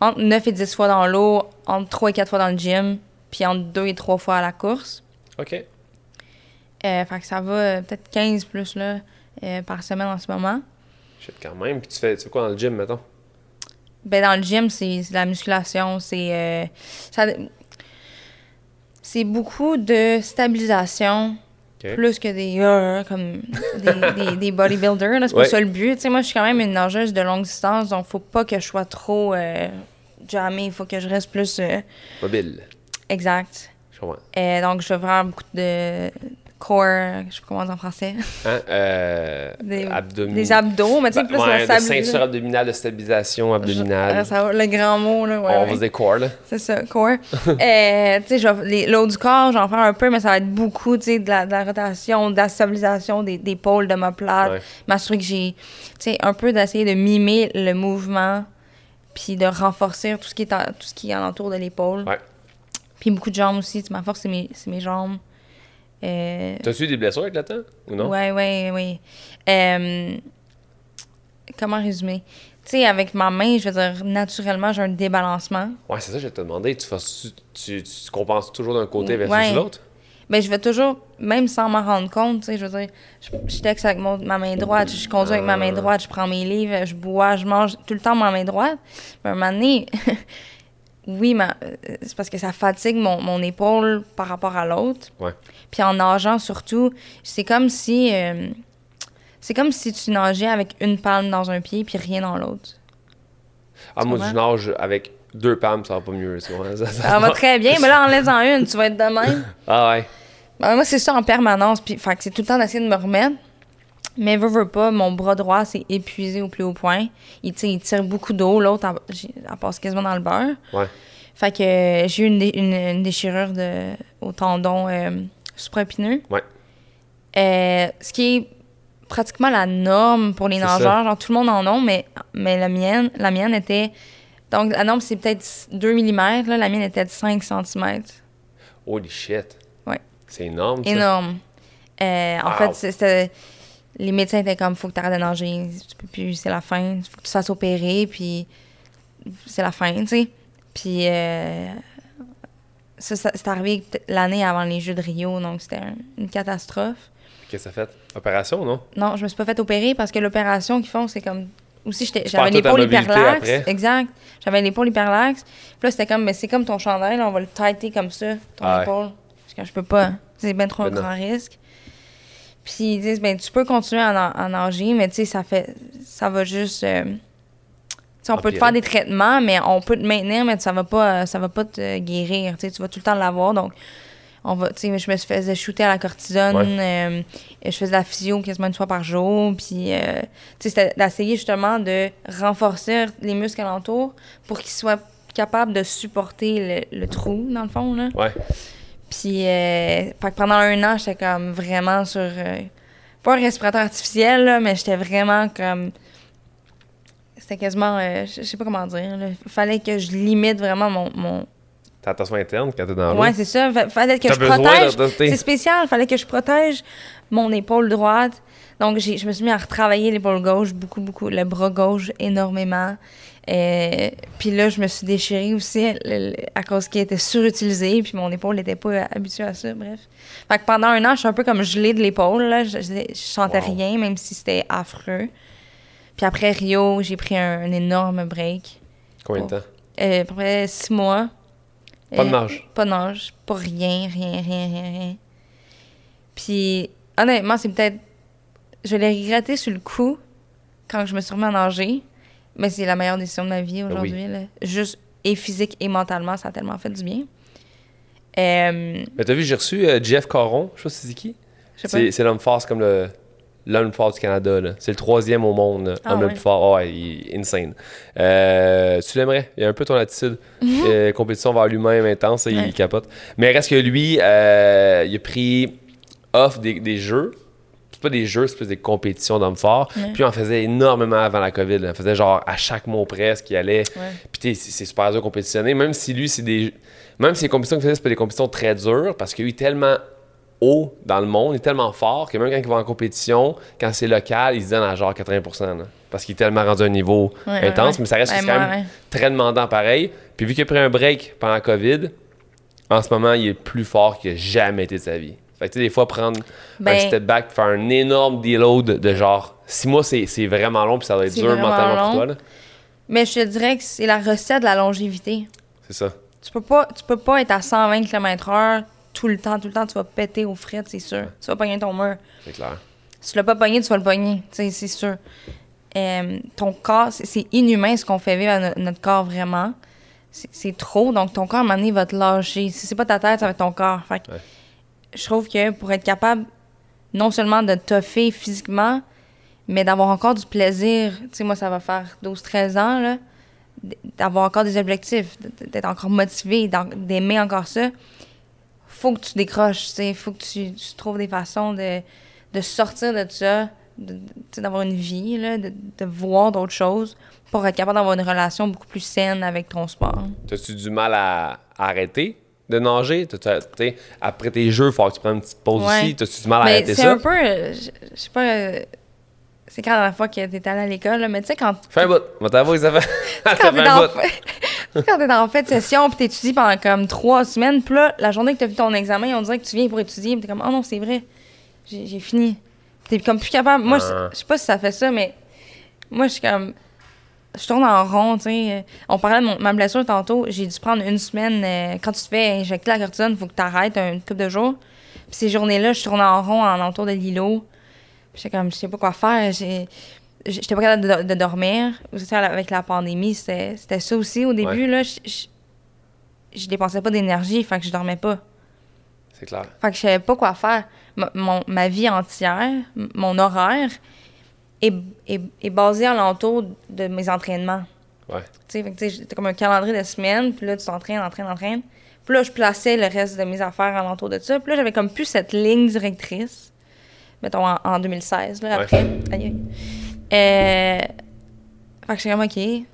entre 9 et 10 fois dans l'eau, entre 3 et 4 fois dans le gym, puis entre 2 et 3 fois à la course. OK. Euh, fait que ça va euh, peut-être 15 plus là, euh, par semaine en ce moment. Shit, quand même. Puis tu fais, tu fais quoi dans le gym, mettons? Ben, dans le gym, c'est de la musculation, c'est. euh, c'est beaucoup de stabilisation. Plus que des. euh, comme des, des, des bodybuilders. C'est pas ça le but. Moi, je suis quand même une nageuse de longue distance, donc faut pas que je sois trop euh, jammée. Il faut que je reste plus euh, Mobile. exact. Je comprends. Euh, donc, je vais faire beaucoup de core, je sais pas comment on dit en français. Hein? Euh, Des, abdomen- des abdos, mais tu sais, Ben, plus ouais, la ceinture abdominale, de stabilisation Je- abdominale. euh, va, le grand mot, là. Ouais, on ouais. va se dire core, là. C'est ça, core. euh, tu sais, l'eau du corps, j'en fais un peu, mais ça va être beaucoup, tu sais, de la, de la rotation, de la stabilisation des, des pôles de ma plate. Ouais. M'assurer que j'ai, tu sais, un peu d'essayer de mimer le mouvement, puis de renforcer tout ce qui est, en- tout ce qui est alentour de l'épaule. Ouais. Puis beaucoup de jambes aussi, tu ma force, c'est mes, c'est mes jambes. Euh, T'as-tu eu des blessures avec le temps? Ou non? Ouais, ouais. Euh, comment résumer? Tu sais, avec ma main, je veux dire, naturellement, j'ai un débalancement. Ouais, c'est ça que je vais te demander. Tu, fais- tu, tu, tu compenses toujours d'un côté versus Ouais. l'autre? Ben, je vais toujours, même sans m'en rendre compte, tu sais, je veux dire, je, je texte avec mon- ma main droite, je conduis avec ma main Ah. droite, je prends mes livres, je bois, je mange tout le temps ma main droite. Mais à un moment donné, oui, ma- euh, c'est parce que ça fatigue mon, mon épaule par rapport à l'autre. Ouais. Puis en nageant surtout, c'est comme si... euh, c'est comme si tu nageais avec une palme dans un pied puis rien dans l'autre. Ah, moi, je nage avec deux palmes, ça va pas mieux. Ça, ça Ça va très bien, mais là, en laissant une, tu vas être de même. Ah ouais. Ben, moi, c'est ça en permanence. Puis, fait que c'est tout le temps d'essayer de me remettre. Mais veux, veux pas, mon bras droit s'est épuisé au plus haut point. Il, tire beaucoup d'eau. L'autre, elle, passe quasiment dans le beurre. Ouais. Fait que euh, j'ai eu une, dé- une- une déchirure de, au tendon euh, supraépineux. Ouais. Euh, ce qui est pratiquement la norme pour les nageurs. Genre, tout le monde en a, mais, mais la, mienne, la mienne était... Donc, la norme, c'est peut-être 2 mm. Là, la mienne était de 5 cm. Holy shit. Ouais. C'est énorme, ça. Énorme. Euh, en Wow. fait, c'était. Les médecins étaient comme, faut que tu arrêtes de nager, plus, c'est la fin, faut que tu fasses opérer, puis c'est la fin, tu sais. Puis euh, ça, ça- c'est arrivé l'année avant les Jeux de Rio, donc c'était un- une catastrophe. Qu'est-ce que ça fait? Opération, non? Non, je me suis pas fait opérer parce que l'opération qu'ils font, c'est comme. Aussi, j'avais l'épaule hyperlaxe. Exact. J'avais l'épaule hyperlaxe. Puis là, c'était comme, mais c'est comme ton chandail, là, on va le tighter comme ça, ton Ah ouais. épaule. Parce que je peux pas. C'est bien trop un Ben non. grand risque. Puis ils disent, ben, tu peux continuer à, na- à nager, mais tu sais, ça fait. Ça va juste. euh, on peut te faire des traitements, mais on peut te maintenir, mais ça va pas, ça va pas te guérir. Tu vas tout le temps l'avoir. Donc, on va, je me faisais shooter à la cortisone. euh, je faisais de la physio quasiment une fois par jour. Puis, euh, c'était d'essayer justement de renforcer les muscles alentours pour qu'ils soient capables de supporter le, le trou, dans le fond, là. Ouais. Puis, euh, fait que pendant un an, j'étais comme vraiment sur. euh, pas un respirateur artificiel, là, mais j'étais vraiment comme. C'était quasiment. euh, je sais pas comment dire. Il fallait que je limite vraiment mon. mon... T'as attention interne quand t'es dans l'eau. Ouais, c'est ça. Fa- fallait que je protège. de- C'est spécial. fallait que je protège mon épaule droite. Donc, je me suis mis à retravailler l'épaule gauche beaucoup, beaucoup. Le bras gauche énormément. Euh, puis là, je me suis déchirée aussi à cause qu'il était surutilisé. Puis mon épaule n'était pas habituée à ça. Bref. Fait que pendant un an, je suis un peu comme gelée de l'épaule. là. Je, je, je sentais Wow. rien, même si c'était affreux. Puis après Rio, j'ai pris un, un énorme break. Combien de temps? Euh, à peu près six mois. Pas de Euh, nage? Pas de nage. Pas rien, rien, rien, rien, rien. Puis, honnêtement, c'est peut-être. Je l'ai regretté sur le coup quand je me suis remis à nager. Mais c'est la meilleure décision de ma vie aujourd'hui. là. Juste, et physique et mentalement, ça a tellement fait du bien. Euh, Mais t'as vu, j'ai reçu euh, Jeff Caron. Je sais pas si c'est qui. C'est l'homme fort, c'est comme le. L'homme fort du Canada. C'est le troisième au monde. Ah le plus fort. Oh, ouais, il est insane. Euh, tu l'aimerais. Il a un peu ton attitude. Euh, compétition vers lui-même intense. Ouais. il capote. Mais reste que lui, euh, il a pris off des, des jeux. C'est pas des jeux, c'est plus des compétitions d'hommes forts. Ouais. Puis on en faisait énormément avant la COVID. là. On faisait genre à chaque mois presque, il allait. Ouais. Puis c'est super dur de compétitionner. Même si lui, c'est des. Même si les compétitions qu'il faisait, c'est pas des compétitions très dures, parce que lui, il est tellement haut dans le monde, il est tellement fort que même quand il va en compétition, quand c'est local, il se donne à genre 80 là. Parce qu'il est tellement rendu à un niveau Ouais, intense, mais ça reste quand même très demandant pareil. Puis vu qu'il a pris un break pendant la COVID, en ce moment, il est plus fort qu'il a jamais été de sa vie. Fait que tu sais, des fois, prendre un Ben- step back, faire un énorme deload de genre six mois, c'est c'est vraiment long, puis ça doit être dur mentalement long. pour toi. là. Mais je te dirais que c'est la recette de la longévité. C'est ça. Tu peux pas, tu peux pas être à 120 km/h tout le temps, tout le temps, tu vas péter aux frites, c'est sûr. Tu vas pogner ton mur. C'est clair. Si tu l'as pas pogné, tu vas le pogner, c'est sûr. Euh, ton corps, c'est- inhumain ce qu'on fait vivre à no- notre corps vraiment. C'est c'est trop, donc ton corps, à un moment donné, va te lâcher. Si c'est pas ta tête, ça va être ton corps. Fait que Ouais. Je trouve que pour être capable non seulement de toffer physiquement, mais d'avoir encore du plaisir, tu sais, moi, ça va faire 12-13 ans, là, d'avoir encore des objectifs, d'être encore motivé, d'aimer encore ça, faut que tu décroches, tu sais, faut que tu, trouves des façons de, de sortir de ça, d'avoir une vie, là, de, de voir d'autres choses pour être capable d'avoir une relation beaucoup plus saine avec ton sport. T'as-tu du mal à arrêter? De nager? T'sais, après tes jeux, il faut que tu prennes une petite pause Ouais. aussi. T'as-tu du mal à Mais arrêter c'est ça? un peu, euh, je sais pas, euh, c'est quand la dernière fois que t'es allé à l'école, mais tu sais, quand Fais un bout. Va t'avouer, ça fait. quand t'es sais, quand t'es en fait de session puis t'étudies pendant comme trois semaines, puis là, la journée que t'as fait ton examen, on dirait que tu viens pour étudier, puis t'es comme, oh non, c'est vrai, j'ai j'ai fini. T'es comme plus capable. Moi, Ah. je je sais pas si ça fait ça, mais moi, je suis comme. Je tourne en rond, tu sais. On parlait de mon- ma blessure tantôt. J'ai dû prendre une semaine. euh, quand tu te fais injecter la cortisone, il faut que tu arrêtes une couple de jours. Puis ces journées-là, je tournais en rond en entour de l'îlot. Puis j'étais comme, je sais pas quoi faire. J'étais pas capable de, de dormir. Avec la pandémie, c'était ça aussi au début. Là, je, je, je dépensais pas d'énergie, fait que je dormais pas. C'est clair. Fait que je savais pas quoi faire. Ma, mon- ma vie entière, mon horaire, est, est, est basé alentour de mes entraînements. Ouais. Tu sais, c'était comme un calendrier de semaine, puis là, tu t'entraînes, entraînes, entraînes. Puis là, je plaçais le reste de mes affaires alentour de ça. Puis là, j'avais comme plus cette ligne directrice, mettons en, en 2016, là, Ouais. après. Aïe. Euh, fait que j'étais comme, OK.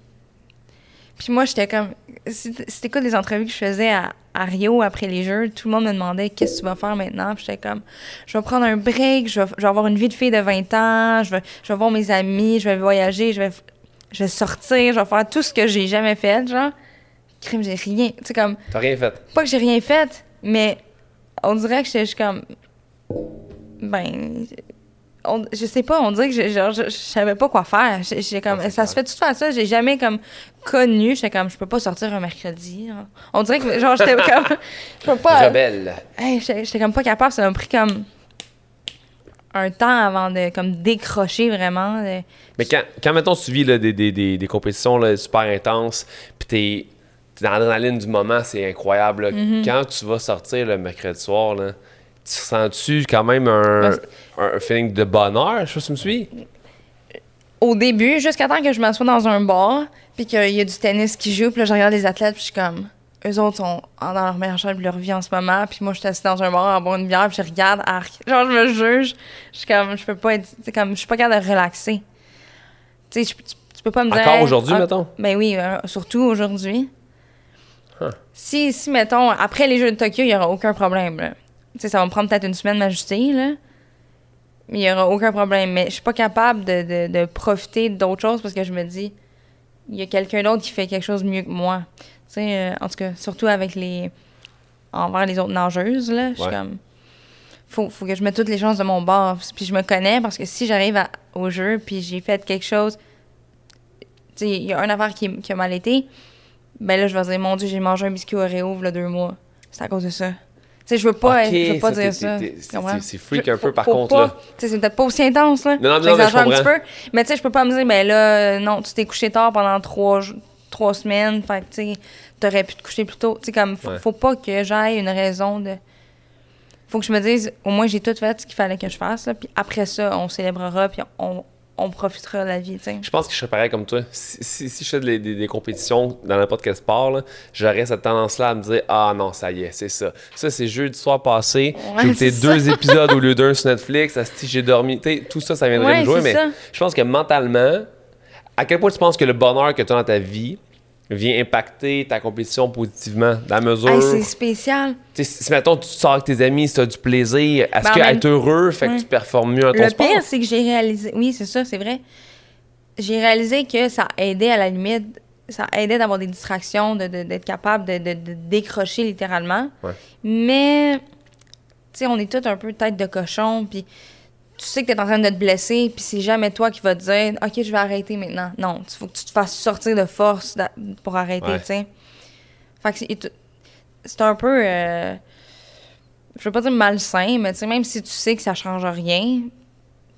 Puis moi, j'étais comme. C'était quoi les entrevues que je faisais à, à, Rio après les Jeux? Tout le monde me demandait qu'est-ce que tu vas faire maintenant? Puis j'étais comme, je vais prendre un break, je vais, je vais, avoir une vie de fille de 20 ans, je vais, je vais voir mes amis, je vais voyager, je vais, je vais sortir, je vais faire tout ce que j'ai jamais fait, genre. Crime, j'ai rien. Tu sais, comme. T'as rien fait? Pas que j'ai rien fait, mais on dirait que j'étais juste comme. Ben je sais pas, on dirait que je, genre, je, savais pas quoi faire. J'ai comme, ça se fait tout faire ça? J'ai jamais comme connu. J'étais comme, je peux pas sortir un mercredi. On dirait que genre j'étais comme, je peux pas. Rebelle. Hey, j'étais comme pas capable. Ça m'a pris comme un temps avant de comme décrocher vraiment. Mais quand, quand mettons tu vis là, des, des, des, des, compétitions là, super intenses, puis t'es dans l'adrénaline du moment, c'est incroyable. Mm-hmm. Quand tu vas sortir le mercredi soir là sens-tu quand même un, un, feeling de bonheur? Je sais pas si tu me suis. Au début, jusqu'à temps que je m'assois dans un bar, puis qu'il y a du tennis qui joue, puis là, je regarde les athlètes, puis je suis comme. Eux autres sont dans leur meilleure chambre de leur vie en ce moment, puis moi, je suis assis dans un bar à boire une bière, puis je regarde, arc. Genre, je me juge. Je suis comme, je peux pas être. comme, je suis pas capable de relaxer. Tu sais, tu, peux pas me dire. Encore aujourd'hui, ah, mettons? Ben oui, euh, surtout aujourd'hui. Si, si, mettons, après les Jeux de Tokyo, il y aura aucun problème, là ça va me prendre peut-être une semaine m'ajuster, là. Mais il n'y aura aucun problème. Mais je suis pas capable de, de, profiter d'autres choses parce que je me dis, il y a quelqu'un d'autre qui fait quelque chose mieux que moi. Tu sais, euh, en tout cas, surtout avec les. envers les autres nageuses, là. Je suis comme. Faut, faut que je mette toutes les chances de mon bord. Puis je me connais parce que si j'arrive au jeu puis j'ai fait quelque chose. Tu sais, il y a un affaire qui, qui, a mal été. Ben là, je vais dire, mon Dieu, j'ai mangé un biscuit Oreo a deux mois. C'est à cause de ça sais, je veux pas, je veux pas dire ça. C'est freak un peu, par contre, là. C'est peut-être pas aussi intense, là. Non, non, non, mais je un petit peu. Mais tu sais, je peux pas me dire, ben là, non, tu t'es couché tard pendant trois, trois semaines, fait que, tu sais, t'aurais pu te coucher plus tôt. Tu sais, comme, faut, faut pas que j'aille une raison de... Faut que je me dise, au moins, j'ai tout fait ce qu'il fallait que je fasse, là, puis après ça, on célébrera, puis on, on profitera de la vie. sais. Je pense que je serais pareil comme toi. Si, si, je fais des, des, compétitions dans n'importe quel sport, j'aurais cette tendance-là à me dire Ah non, ça y est, c'est ça. Ça, c'est jeudi soir passé. j'ai écouté deux épisodes au lieu d'un sur Netflix. J'ai dormi. tout ça, ça viendrait me jouer. Mais je pense que mentalement, à quel point tu penses que le bonheur que tu as dans ta vie vient impacter ta compétition positivement, dans la mesure... c'est spécial. Si, mettons, tu sors avec tes amis, si tu as du plaisir, est-ce ben, que être heureux fait que tu performes mieux à ton sport? Le pire, c'est que j'ai réalisé... Oui, c'est ça, c'est vrai. J'ai réalisé que ça aidait à la limite, ça aidait d'avoir des distractions, d'être de, capable de, décrocher littéralement. Mais, tu sais, on est tous un peu tête de cochon, puis tu sais que tu es en train de te blesser, puis c'est jamais toi qui vas te dire OK, je vais arrêter maintenant. Non, il faut que tu te fasses sortir de force pour arrêter, tu sais. Fait que c'est un peu. Euh, je veux pas dire malsain, mais tu sais, même si tu sais que ça change rien,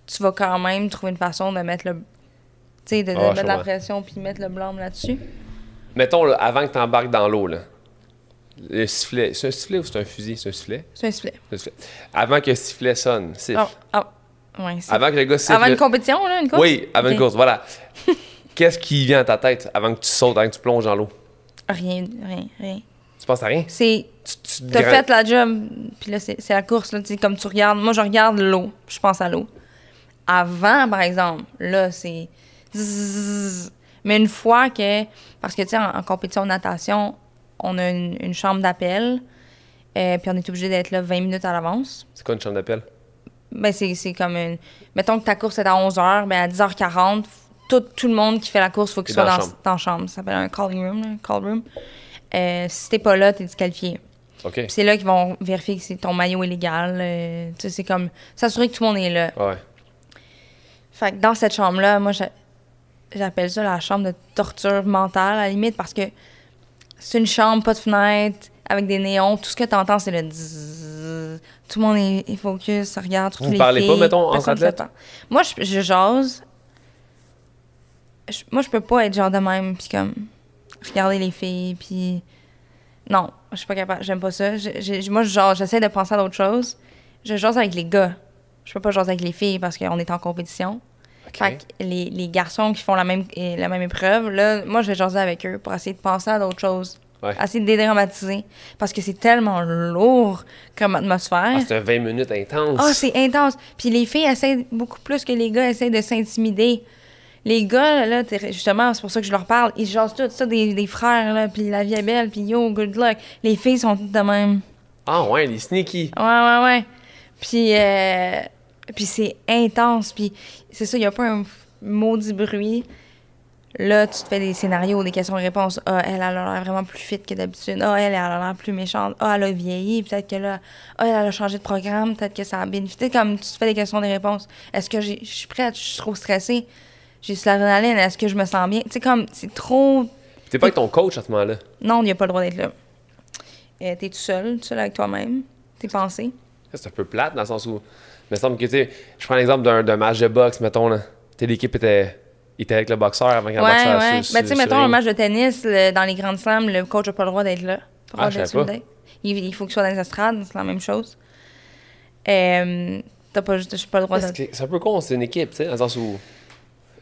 tu vas quand même trouver une façon de mettre le. Tu sais, de, ah, mettre la pression puis mettre le blâme là-dessus. Mettons, là, avant que tu embarques dans l'eau, là. Le sifflet, c'est un sifflet ou c'est un fusil? C'est un sifflet? C'est un sifflet. Avant que le sifflet sonne, siffle. Oh, oh. Avant que le gars Avant une compétition, là, une course? Oui, avant une course, voilà. Qu'est-ce qui vient à ta tête avant que tu sautes, avant que tu plonges dans l'eau? Rien, rien, rien. Tu penses à rien? C'est. Tu as fait la job, puis là, c'est la course, là, comme tu regardes. Moi, je regarde l'eau, je pense à l'eau. Avant, par exemple, là, c'est. Mais une fois que. Parce que, tu sais, en, compétition de natation, on a une, chambre d'appel, euh, puis on est obligé d'être là 20 minutes à l'avance. C'est quoi une chambre d'appel? Ben c'est comme une. Mettons que ta course est à 11h, ben à 10h40, tout, tout le monde qui fait la course, il faut qu'il soit dans, dans, la chambre. Ça s'appelle un calling room, call room. Euh, si t'es pas là, t'es disqualifié. C'est là qu'ils vont vérifier que ton maillot est légal. Euh, c'est comme s'assurer que tout le monde est là. Ouais. Fait que dans cette chambre-là, moi, j'appelle ça la chambre de torture mentale, à la limite, parce que c'est une chambre, pas de fenêtre, avec des néons. Tout ce que tu entends, c'est le Tout le monde est, focus, ça regarde. Vous les parlez pas, mettons, en athlète? Moi, je, je jase. moi, je peux pas être genre de même, puis comme regarder les filles, puis. Non, je suis pas capable, j'aime pas ça. moi, genre, j'essaie de penser à d'autres choses. Je jase avec les gars. Je peux pas jaser avec les filles parce qu'on est en compétition. Fait que les, les, garçons qui font la même, la même épreuve, là, moi, je vais jaser avec eux pour essayer de penser à d'autres choses. Ouais. Essayer de dédramatiser. Parce que c'est tellement lourd comme atmosphère. Ah, c'est 20 minutes intense. Ah, c'est intense. Puis les filles essaient beaucoup plus que les gars essaient de s'intimider. les gars, là, justement, c'est pour ça que je leur parle, ils jasent tout ça des, des frères, là, puis la vie est belle, puis yo, good luck. Les filles sont toutes de même. Ah ouais, les sneaky. Ouais, ouais, ouais. Puis, euh, puis c'est intense. Puis c'est ça, il n'y a pas un maudit bruit. Là, tu te fais des scénarios, des questions-réponses. Ah, elle, elle a l'air vraiment plus fit que d'habitude. Ah, elle, elle a l'air plus méchante. Ah, elle a vieilli. Peut-être que là, ah, elle, a changé de programme. Peut-être que ça a bénéficié. Comme tu te fais des questions, des réponses. Est-ce que je suis prête? Je suis trop stressée. J'ai sur l'adrénaline. Est-ce que je me sens bien? Tu sais, comme, c'est trop T'es pas avec ton coach à ce moment-là? non, il n'y a pas le droit d'être là. Euh, t'es tout seul, tout seul avec toi-même, tes pensées. C'est un peu plate dans le sens où. Il me semble que, tu sais, je prends l'exemple d'un match de boxe, mettons, là. Sais, l'équipe était, était avec le boxeur avant qu'un Ouais, boxeur ouais. sur- Ben, tu sais, mettons un match de tennis, le- dans les grandes slams, le coach n'a pas le droit d'être là. Pas le Ah, d'être le pas. Il, il faut qu'il soit dans les estrades, c'est la même chose. Euh, T'as pas, pas le droit que C'est un peu con, c'est une équipe, tu sais, dans le sens où.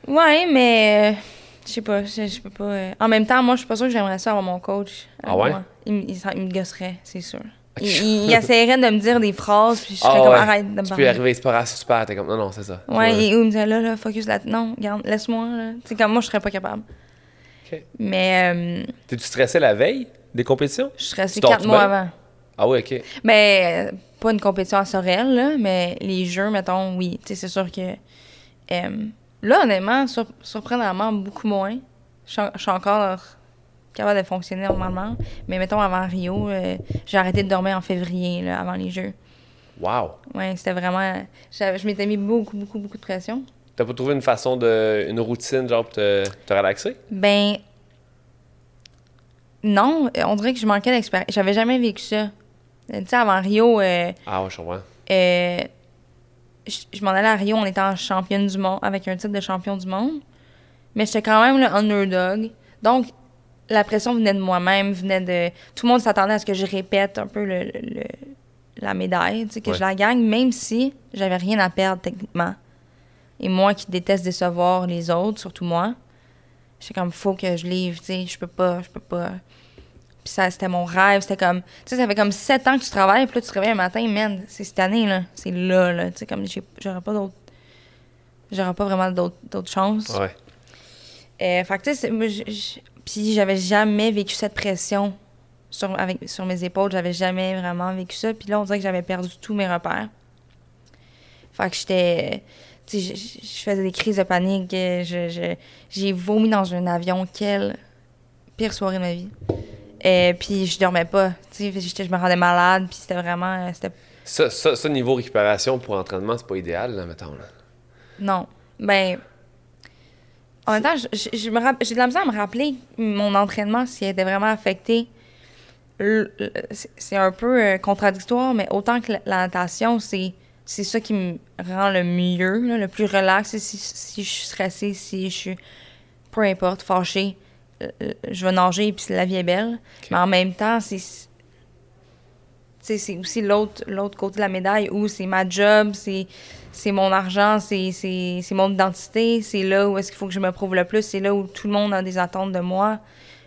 Ouais, mais. euh, Je sais pas, je, peux pas. euh. En même temps, moi, je suis pas sûre que j'aimerais ça avoir mon coach. Ah ouais? Il, il, s'en- il me gosserait, c'est sûr. Il, il- essaierait de me dire des phrases, puis je serais Ah comme ouais. arrête de me Tu peux parler. arriver, c'est pas super. T'es comme, non, non, c'est ça. Ouais, et où il me disait là, là, focus là. Non, regarde, laisse-moi, là. Tu sais, comme moi, je serais pas capable. Mais euh, T'es-tu stressé la veille des compétitions? je resté Tu quatre mois avant. Ah oui, ok. Mais euh, pas une compétition à Sorel, là, mais les jeux, mettons, oui. Tu sais, c'est sûr que. euh, là, honnêtement, sur- surprenamment, beaucoup moins. Suis je suis encore capable de fonctionner normalement. Mais mettons, avant Rio, euh, j'ai arrêté de dormir en février, là, avant les jeux. Wow. Ouais, c'était vraiment. Je m'étais mis beaucoup, beaucoup, beaucoup de pression. T'as pas trouvé une façon de. une routine, genre, pour te, te relaxer? Ben. Non, on dirait que je manquais d'expérience. J'avais jamais vécu ça. Euh, Tu sais, avant Rio, euh, Ah ouais, je comprends. euh, je, je m'en allais à Rio, on était en championne du monde, avec un titre de champion du monde. Mais j'étais quand même le underdog. Donc, la pression venait de moi-même, venait de. Tout le monde s'attendait à ce que je répète un peu le, la médaille, tu sais, que Ouais. je la gagne, même si j'avais rien à perdre techniquement. Et moi qui déteste décevoir les autres, surtout moi, j'étais comme, faut que je livre, tu sais, je peux pas, je peux pas. Puis ça, c'était mon rêve, c'était comme, tu sais, ça fait comme sept ans que tu travailles, puis là, tu te réveilles un matin, man, c'est cette année, là, c'est là, là, tu sais, comme, j'aurais pas d'autres, j'aurais pas vraiment d'autres d'autres chances. Ouais. Euh, fait que, tu sais, puis j'avais jamais vécu cette pression sur, avec, sur mes épaules, j'avais jamais vraiment vécu ça, puis là, on dirait que j'avais perdu tous mes repères. Fait que j'étais, tu sais, je, faisais des crises de panique, euh, je, j'ai vomi dans un avion, quelle pire soirée de ma vie. Et puis je dormais pas, tu sais, je me rendais malade, puis c'était vraiment, euh, c'était Ça, ça, ça, niveau récupération pour entraînement, c'est pas idéal, là, mettons. Là. Non. Ben. En même temps, j'ai de la misère à me rappeler mon entraînement s'il était vraiment affecté. C'est- un peu euh, contradictoire, mais autant que la, natation, c'est c'est ça qui me rend le mieux, là, le plus relax. Si, si, je suis stressée, si je suis, peu importe, fâchée, euh, euh, je vais nager puis la vie est belle. Mais en même temps, c'est c'est aussi l'autre l'autre côté de la médaille où c'est ma job, c'est c'est mon argent, c'est c'est c'est mon identité, c'est là où est-ce qu'il faut que je me prouve le plus, c'est là où tout le monde a des attentes de moi,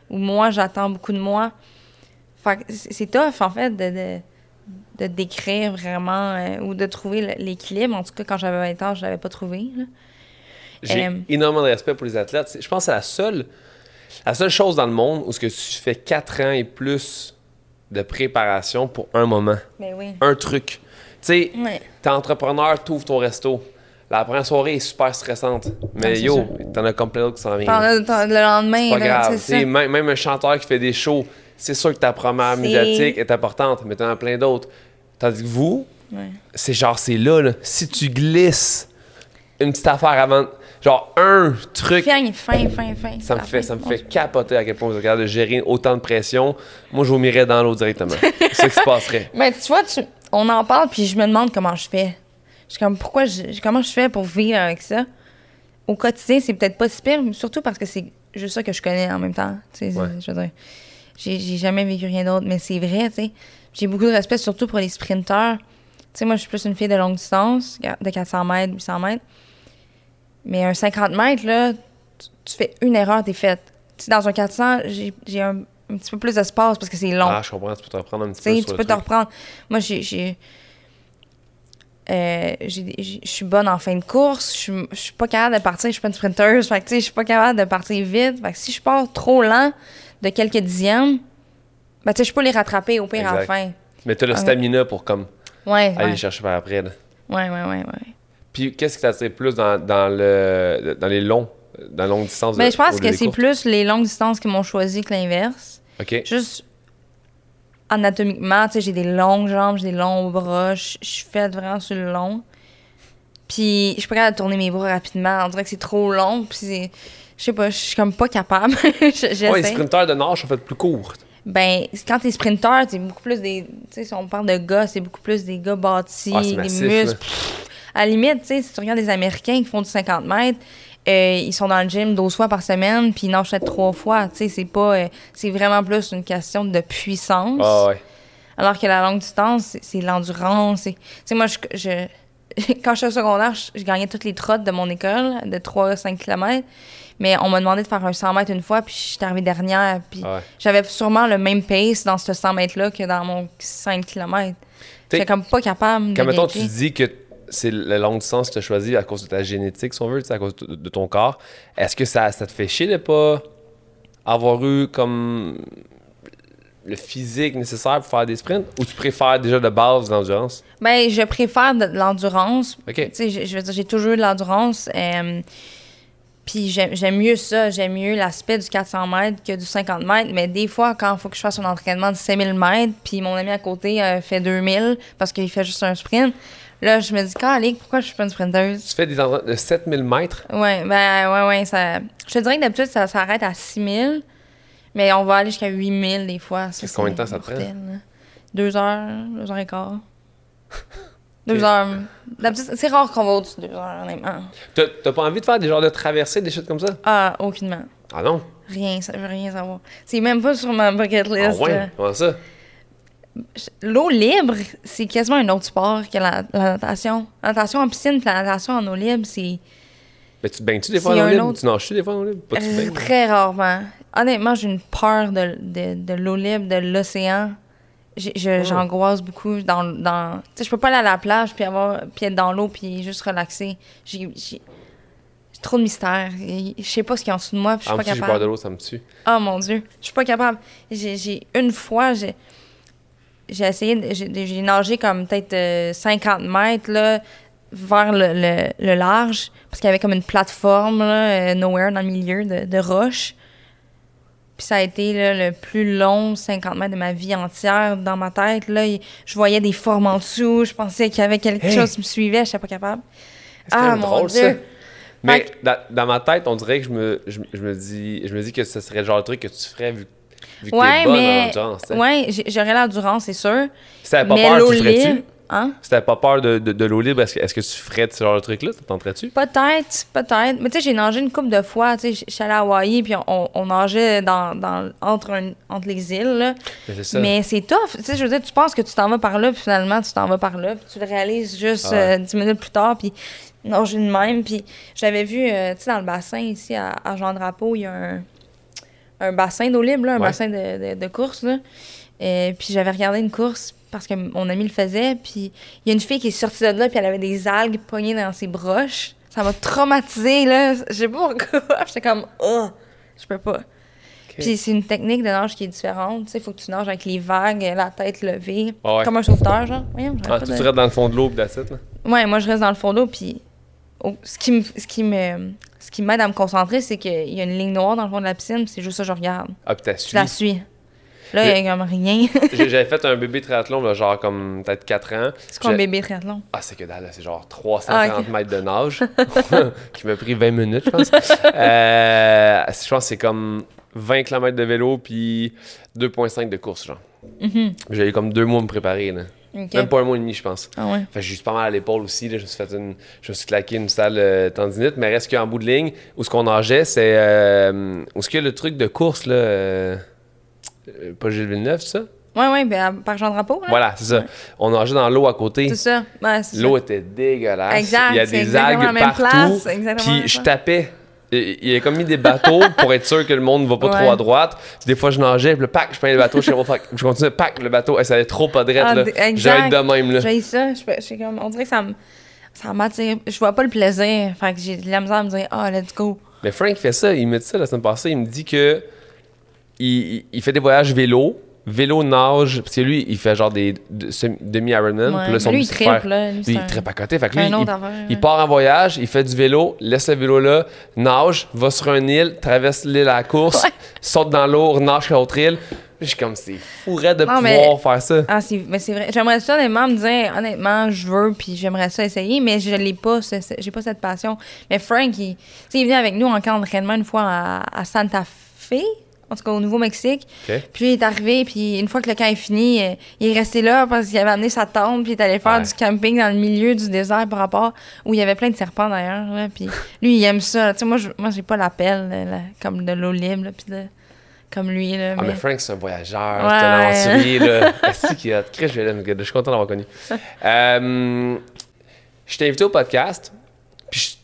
où moi j'attends beaucoup de moi. Fait que c'est tough en fait de, de, de décrire vraiment euh, ou de trouver l'équilibre. En tout cas, quand j'avais 20 ans, je l'avais pas trouvé. là. J'ai Euh, énormément de respect pour les athlètes. Je pense que c'est la seule, la seule chose dans le monde où ce que tu fais 4 ans et plus de préparation pour un moment, Mais oui. un truc. Tu sais, Ouais. t'es entrepreneur, t'ouvres ton resto. La première soirée est super stressante. Mais Ah, yo, t'en as comme plein d'autres qui s'en viennent. Le lendemain, C'est pas grave. ça. Même, même un chanteur qui fait des shows, c'est sûr que ta première médiatique est importante, mais t'en as plein d'autres. Tandis que vous, Ouais. c'est genre, c'est là, là. Si tu glisses une petite affaire avant, genre un truc, Fin, fin, fin, fin. ça me fait, ça me fait capoter à quel point vous êtes capable de gérer autant de pression. Moi, je vomirais dans l'eau directement. c'est ce qui se passerait. Mais tu vois, tu- on en parle, puis je me demande comment je fais. Je suis comme, pourquoi je, comment je fais pour vivre avec ça? Au quotidien, c'est peut-être pas si pire, mais surtout parce que c'est juste ça que je connais en même temps. Tu sais, Ouais. je veux dire, j'ai j'ai jamais vécu rien d'autre, mais c'est vrai, tu sais. J'ai beaucoup de respect, surtout pour les sprinteurs. Tu sais, moi, je suis plus une fille de longue distance, de 400 mètres, 800 mètres. Mais un 50 mètres, là, tu, tu fais une erreur, t'es faite. Tu sais, dans un 400, j'ai un, un petit peu plus d'espace parce que c'est long. Ah, je comprends, tu peux te reprendre un petit Tu peu tu peux le te reprendre. Moi, j'ai. j'ai- euh, je suis bonne en fin de course. Je suis- pas capable de partir. Je suis pas une sprinteuse. Fait que, tu je suis pas capable de partir vite. Fait que si je pars trop lent de quelques dixièmes, ben, tu sais, je peux les rattraper au pire à la Exact. fin. Mais t'as le Ouais. stamina pour comme Ouais, aller ouais. les chercher par après. là. Ouais, ouais, ouais, ouais. Puis qu'est-ce qui t'attire plus dans, dans, le, dans les longs, dans longue distance? Ben, je pense que c'est plus les longues distances qui m'ont choisi que l'inverse. OK. Juste anatomiquement, tu sais, j'ai des longues jambes, j'ai des longs bras, je suis faite vraiment sur le long. Puis je suis pas capable de tourner mes bras rapidement, on dirait que c'est trop long, puis je sais pas, je suis comme pas capable. Je-. Ouais, les sprinteurs de nage sont faits plus courts. Ben, quand t'es sprinter, c'est beaucoup plus des. Tu sais, si on parle de gars, c'est beaucoup plus des gars bâtis, Ah, des muscles. Pff, à la limite, tu sais, si tu regardes des Américains qui font du 50 mètres, euh, ils sont dans le gym 12 fois par semaine, puis ils nagent peut-être 3 fois. Tu sais, c'est pas. euh, c'est vraiment plus une question de puissance. Ah ouais. Alors que la longue distance, c'est- l'endurance. moi, je, je- quand j'étais au secondaire, je, je gagnais toutes les trottes de mon école, de 3-5 km. Mais on m'a demandé de faire un 100 mètres une fois, puis j'étais arrivée dernière. Puis Ah ouais. j'avais sûrement le même pace dans ce 100 mètres-là que dans mon 5 km. J'étais comme pas capable Quand de mettons, tu dis que c'est la longue distance que tu as choisi à cause de ta génétique, si on veut, à cause de, ton corps, est-ce que ça, ça te fait chier de pas avoir eu comme le physique nécessaire pour faire des sprints? Ou tu préfères déjà de base l'endurance? Ben, je préfère de, de l'endurance. OK. Tu sais, je, je veux dire, j'ai toujours eu de l'endurance. euh, puis j'aime j'aime mieux ça. J'aime mieux l'aspect du 400 mètres que du 50 mètres. Mais des fois, quand il faut que je fasse un entraînement de 5000 mètres, puis mon ami à côté euh, fait 2000 parce qu'il fait juste un sprint, là, je me dis, Calique, pourquoi je suis pas une sprinteuse? Tu fais des entraînements de 7000 mètres? Ouais, ben, ouais, ouais. Ça, je te dirais que d'habitude, ça s'arrête à 6000. Mais on va aller jusqu'à 8000 des fois. Ça, Et combien de c'est temps ça te prend? Deux heures, deux heures et quart. Deux heures. D'habitude, c'est rare qu'on va au-dessus de deux heures, honnêtement. T'as pas envie de faire des genres de traversées, des choses comme ça? Ah, aucunement. Ah non? Rien, ça, je veux rien savoir. C'est même pas sur ma bucket Ah list. ouais? là. Comment ça? L'eau libre, c'est quasiment un autre sport que la, la natation. La natation en piscine la natation en eau libre, c'est Mais tu te baignes-tu des fois en eau libre? autre- Tu nages-tu des fois en eau libre? Pas euh, très rarement. Honnêtement, j'ai une peur de, de, de l'eau libre, de l'océan. Oh. J'angoisse beaucoup dans... dans tu sais, je peux pas aller à la plage puis, avoir, puis être dans l'eau puis juste relaxer. J'ai trop de mystère. Je sais pas ce qu'il y a en dessous de moi puis je Ah, suis moi pas aussi, j'ai peur capable. de l'eau, ça me tue. Oh mon Dieu, je suis pas capable. J'ai- une fois, j'ai j'ai essayé, j'ai nagé comme peut-être euh, 50 mètres là, vers le, le- le large parce qu'il y avait comme une plateforme là, euh, nowhere dans le milieu de, de roches. Puis ça a été là, le plus long 50 mètres de ma vie entière dans ma tête. Là, je voyais des formes en dessous. Je pensais qu'il y avait quelque Hey! chose qui me suivait. Je n'étais pas capable. Ah mon drôle, Dieu. ça. Mais dans, dans ma tête, on dirait que je me, je, je me dis, je me dis que ce serait le genre de truc que tu ferais vu, vu que Ouais, en mais endurance. tu ouais, j'aurais l'endurance, c'est sûr. Si t'avais pas mais peur, tu ferais-tu? hein? Si t'avais pas peur de, de, de l'eau libre, est-ce que, tu ferais ce genre de truc-là? Ça tenterais-tu? Peut-être, peut-être. Mais tu sais, j'ai nagé une couple de fois. Tu sais, je suis allée à Hawaï, puis on, on nageait dans, dans, entre, un- entre les îles. là. Mais c'est ça. Mais c'est tough. Tu sais, je veux dire, tu penses que tu t'en vas par là, puis finalement, tu t'en vas par là, puis tu le réalises juste Ah ouais. euh, dix minutes plus tard, puis nager de même. Puis j'avais vu, euh, tu sais, dans le bassin ici, à, à Jean-Drapeau, il y a un, un bassin d'eau libre, là, un Ouais. bassin de, de, de course. Là. Et puis j'avais regardé une course parce que mon ami le faisait, puis il y a une fille qui est sortie de là, puis elle avait des algues pognées dans ses broches. Ça m'a traumatisé, là. Je sais pas pourquoi. J'étais comme, oh, je peux pas. Puis c'est une technique de nage qui est différente. Tu sais, il faut que tu nages avec les vagues, la tête levée. Ah ouais. Comme un sauveteur, genre. Voyons, Ah, tu de- serais dans le fond de l'eau it, là? Ouais, moi, je reste dans le fond d'eau, puis oh, ce qui me, ce qui me, ce qui m'aide à me concentrer, c'est qu'il y a une ligne noire dans le fond de la piscine, puis c'est juste ça que je regarde. Ah, pis t'as Je suivi. la suis. Là, il y a comme rien. J'avais fait un bébé triathlon, là, genre comme peut-être 4 ans. c'est quoi un bébé triathlon? Ah, c'est que dalle, c'est genre 350 Ah, mètres de nage, qui m'a pris 20 minutes, je pense. Euh, je pense que c'est comme 20 km de vélo, puis 2,5 de course, genre. Mhm. J'ai eu comme deux mois à me préparer, là. Même pas un mois et demi, je pense. Ah ouais. Fait que j'ai juste pas mal à l'épaule aussi. Là. Je me suis fait une. Je me suis claqué une sale euh, tendinite. Mais reste qu'en bout de ligne, où ce qu'on nageait, c'est. Euh, où ce qu'il y a le truc de course, là. euh, euh, pas Gilles Villeneuve, c'est ça? Ouais, ouais, ben, par Jean Drapeau, là. Voilà, c'est ça. On nageait dans l'eau à côté. C'est ça. Ouais. L'eau était dégueulasse. Exact, Il y a des algues partout. place, Puis je tapais il a comme mis des bateaux pour être sûr que le monde ne va pas Ouais. trop à droite. Des fois, je nageais, puis le pack, je prenais le bateau, je, je continuais, pack, le bateau, et ça allait trop pas drette, Ah, là. de même, là. J'ai ça. Je, je comme, on dirait que ça me. Ça m'attire. Je vois pas le plaisir. Fait que j'ai de la misère à me dire, ah, let's go. Mais Frank fait ça, il me dit ça la semaine passée, il me dit que il- il fait des voyages vélo, vélo, nage, parce que lui, il fait genre des de- demi-Ironman. Ouais. là, son lui, il triple, là. Lui, il trippe à côté. Fait que lui, il, il part en voyage, il fait du vélo, laisse le vélo là, nage, va sur une île, traverse l'île à la course, Ouais. saute dans l'eau, nage sur l'autre île. Je suis comme, c'est fourré de Non, pouvoir mais- faire ça. Ah, c'est, mais c'est vrai. J'aimerais ça, honnêtement, me dire, honnêtement, je veux, puis j'aimerais ça essayer, mais je l'ai pas, j'ai pas cette passion. Mais Frank, il, il est venu avec nous en camp d'entraînement une fois à, à Santa Fe, en tout cas au Nouveau-Mexique. Puis il est arrivé, puis une fois que le camp est fini, euh, il est resté là parce qu'il avait amené sa tente, puis il est allé faire Ouais. du camping dans le milieu du désert par rapport où il y avait plein de serpents d'ailleurs. là. Puis lui, il aime ça. Tu sais, moi, je, moi, j'ai pas l'appel là, là, comme de l'eau libre, puis de- comme lui. Là, Ah, mais mais- Frank, c'est un voyageur, Ouais. c'est un aventurier, là. Est-ce qu'il a Chris, je je suis content d'avoir connu. Euh, je t'ai invité au podcast,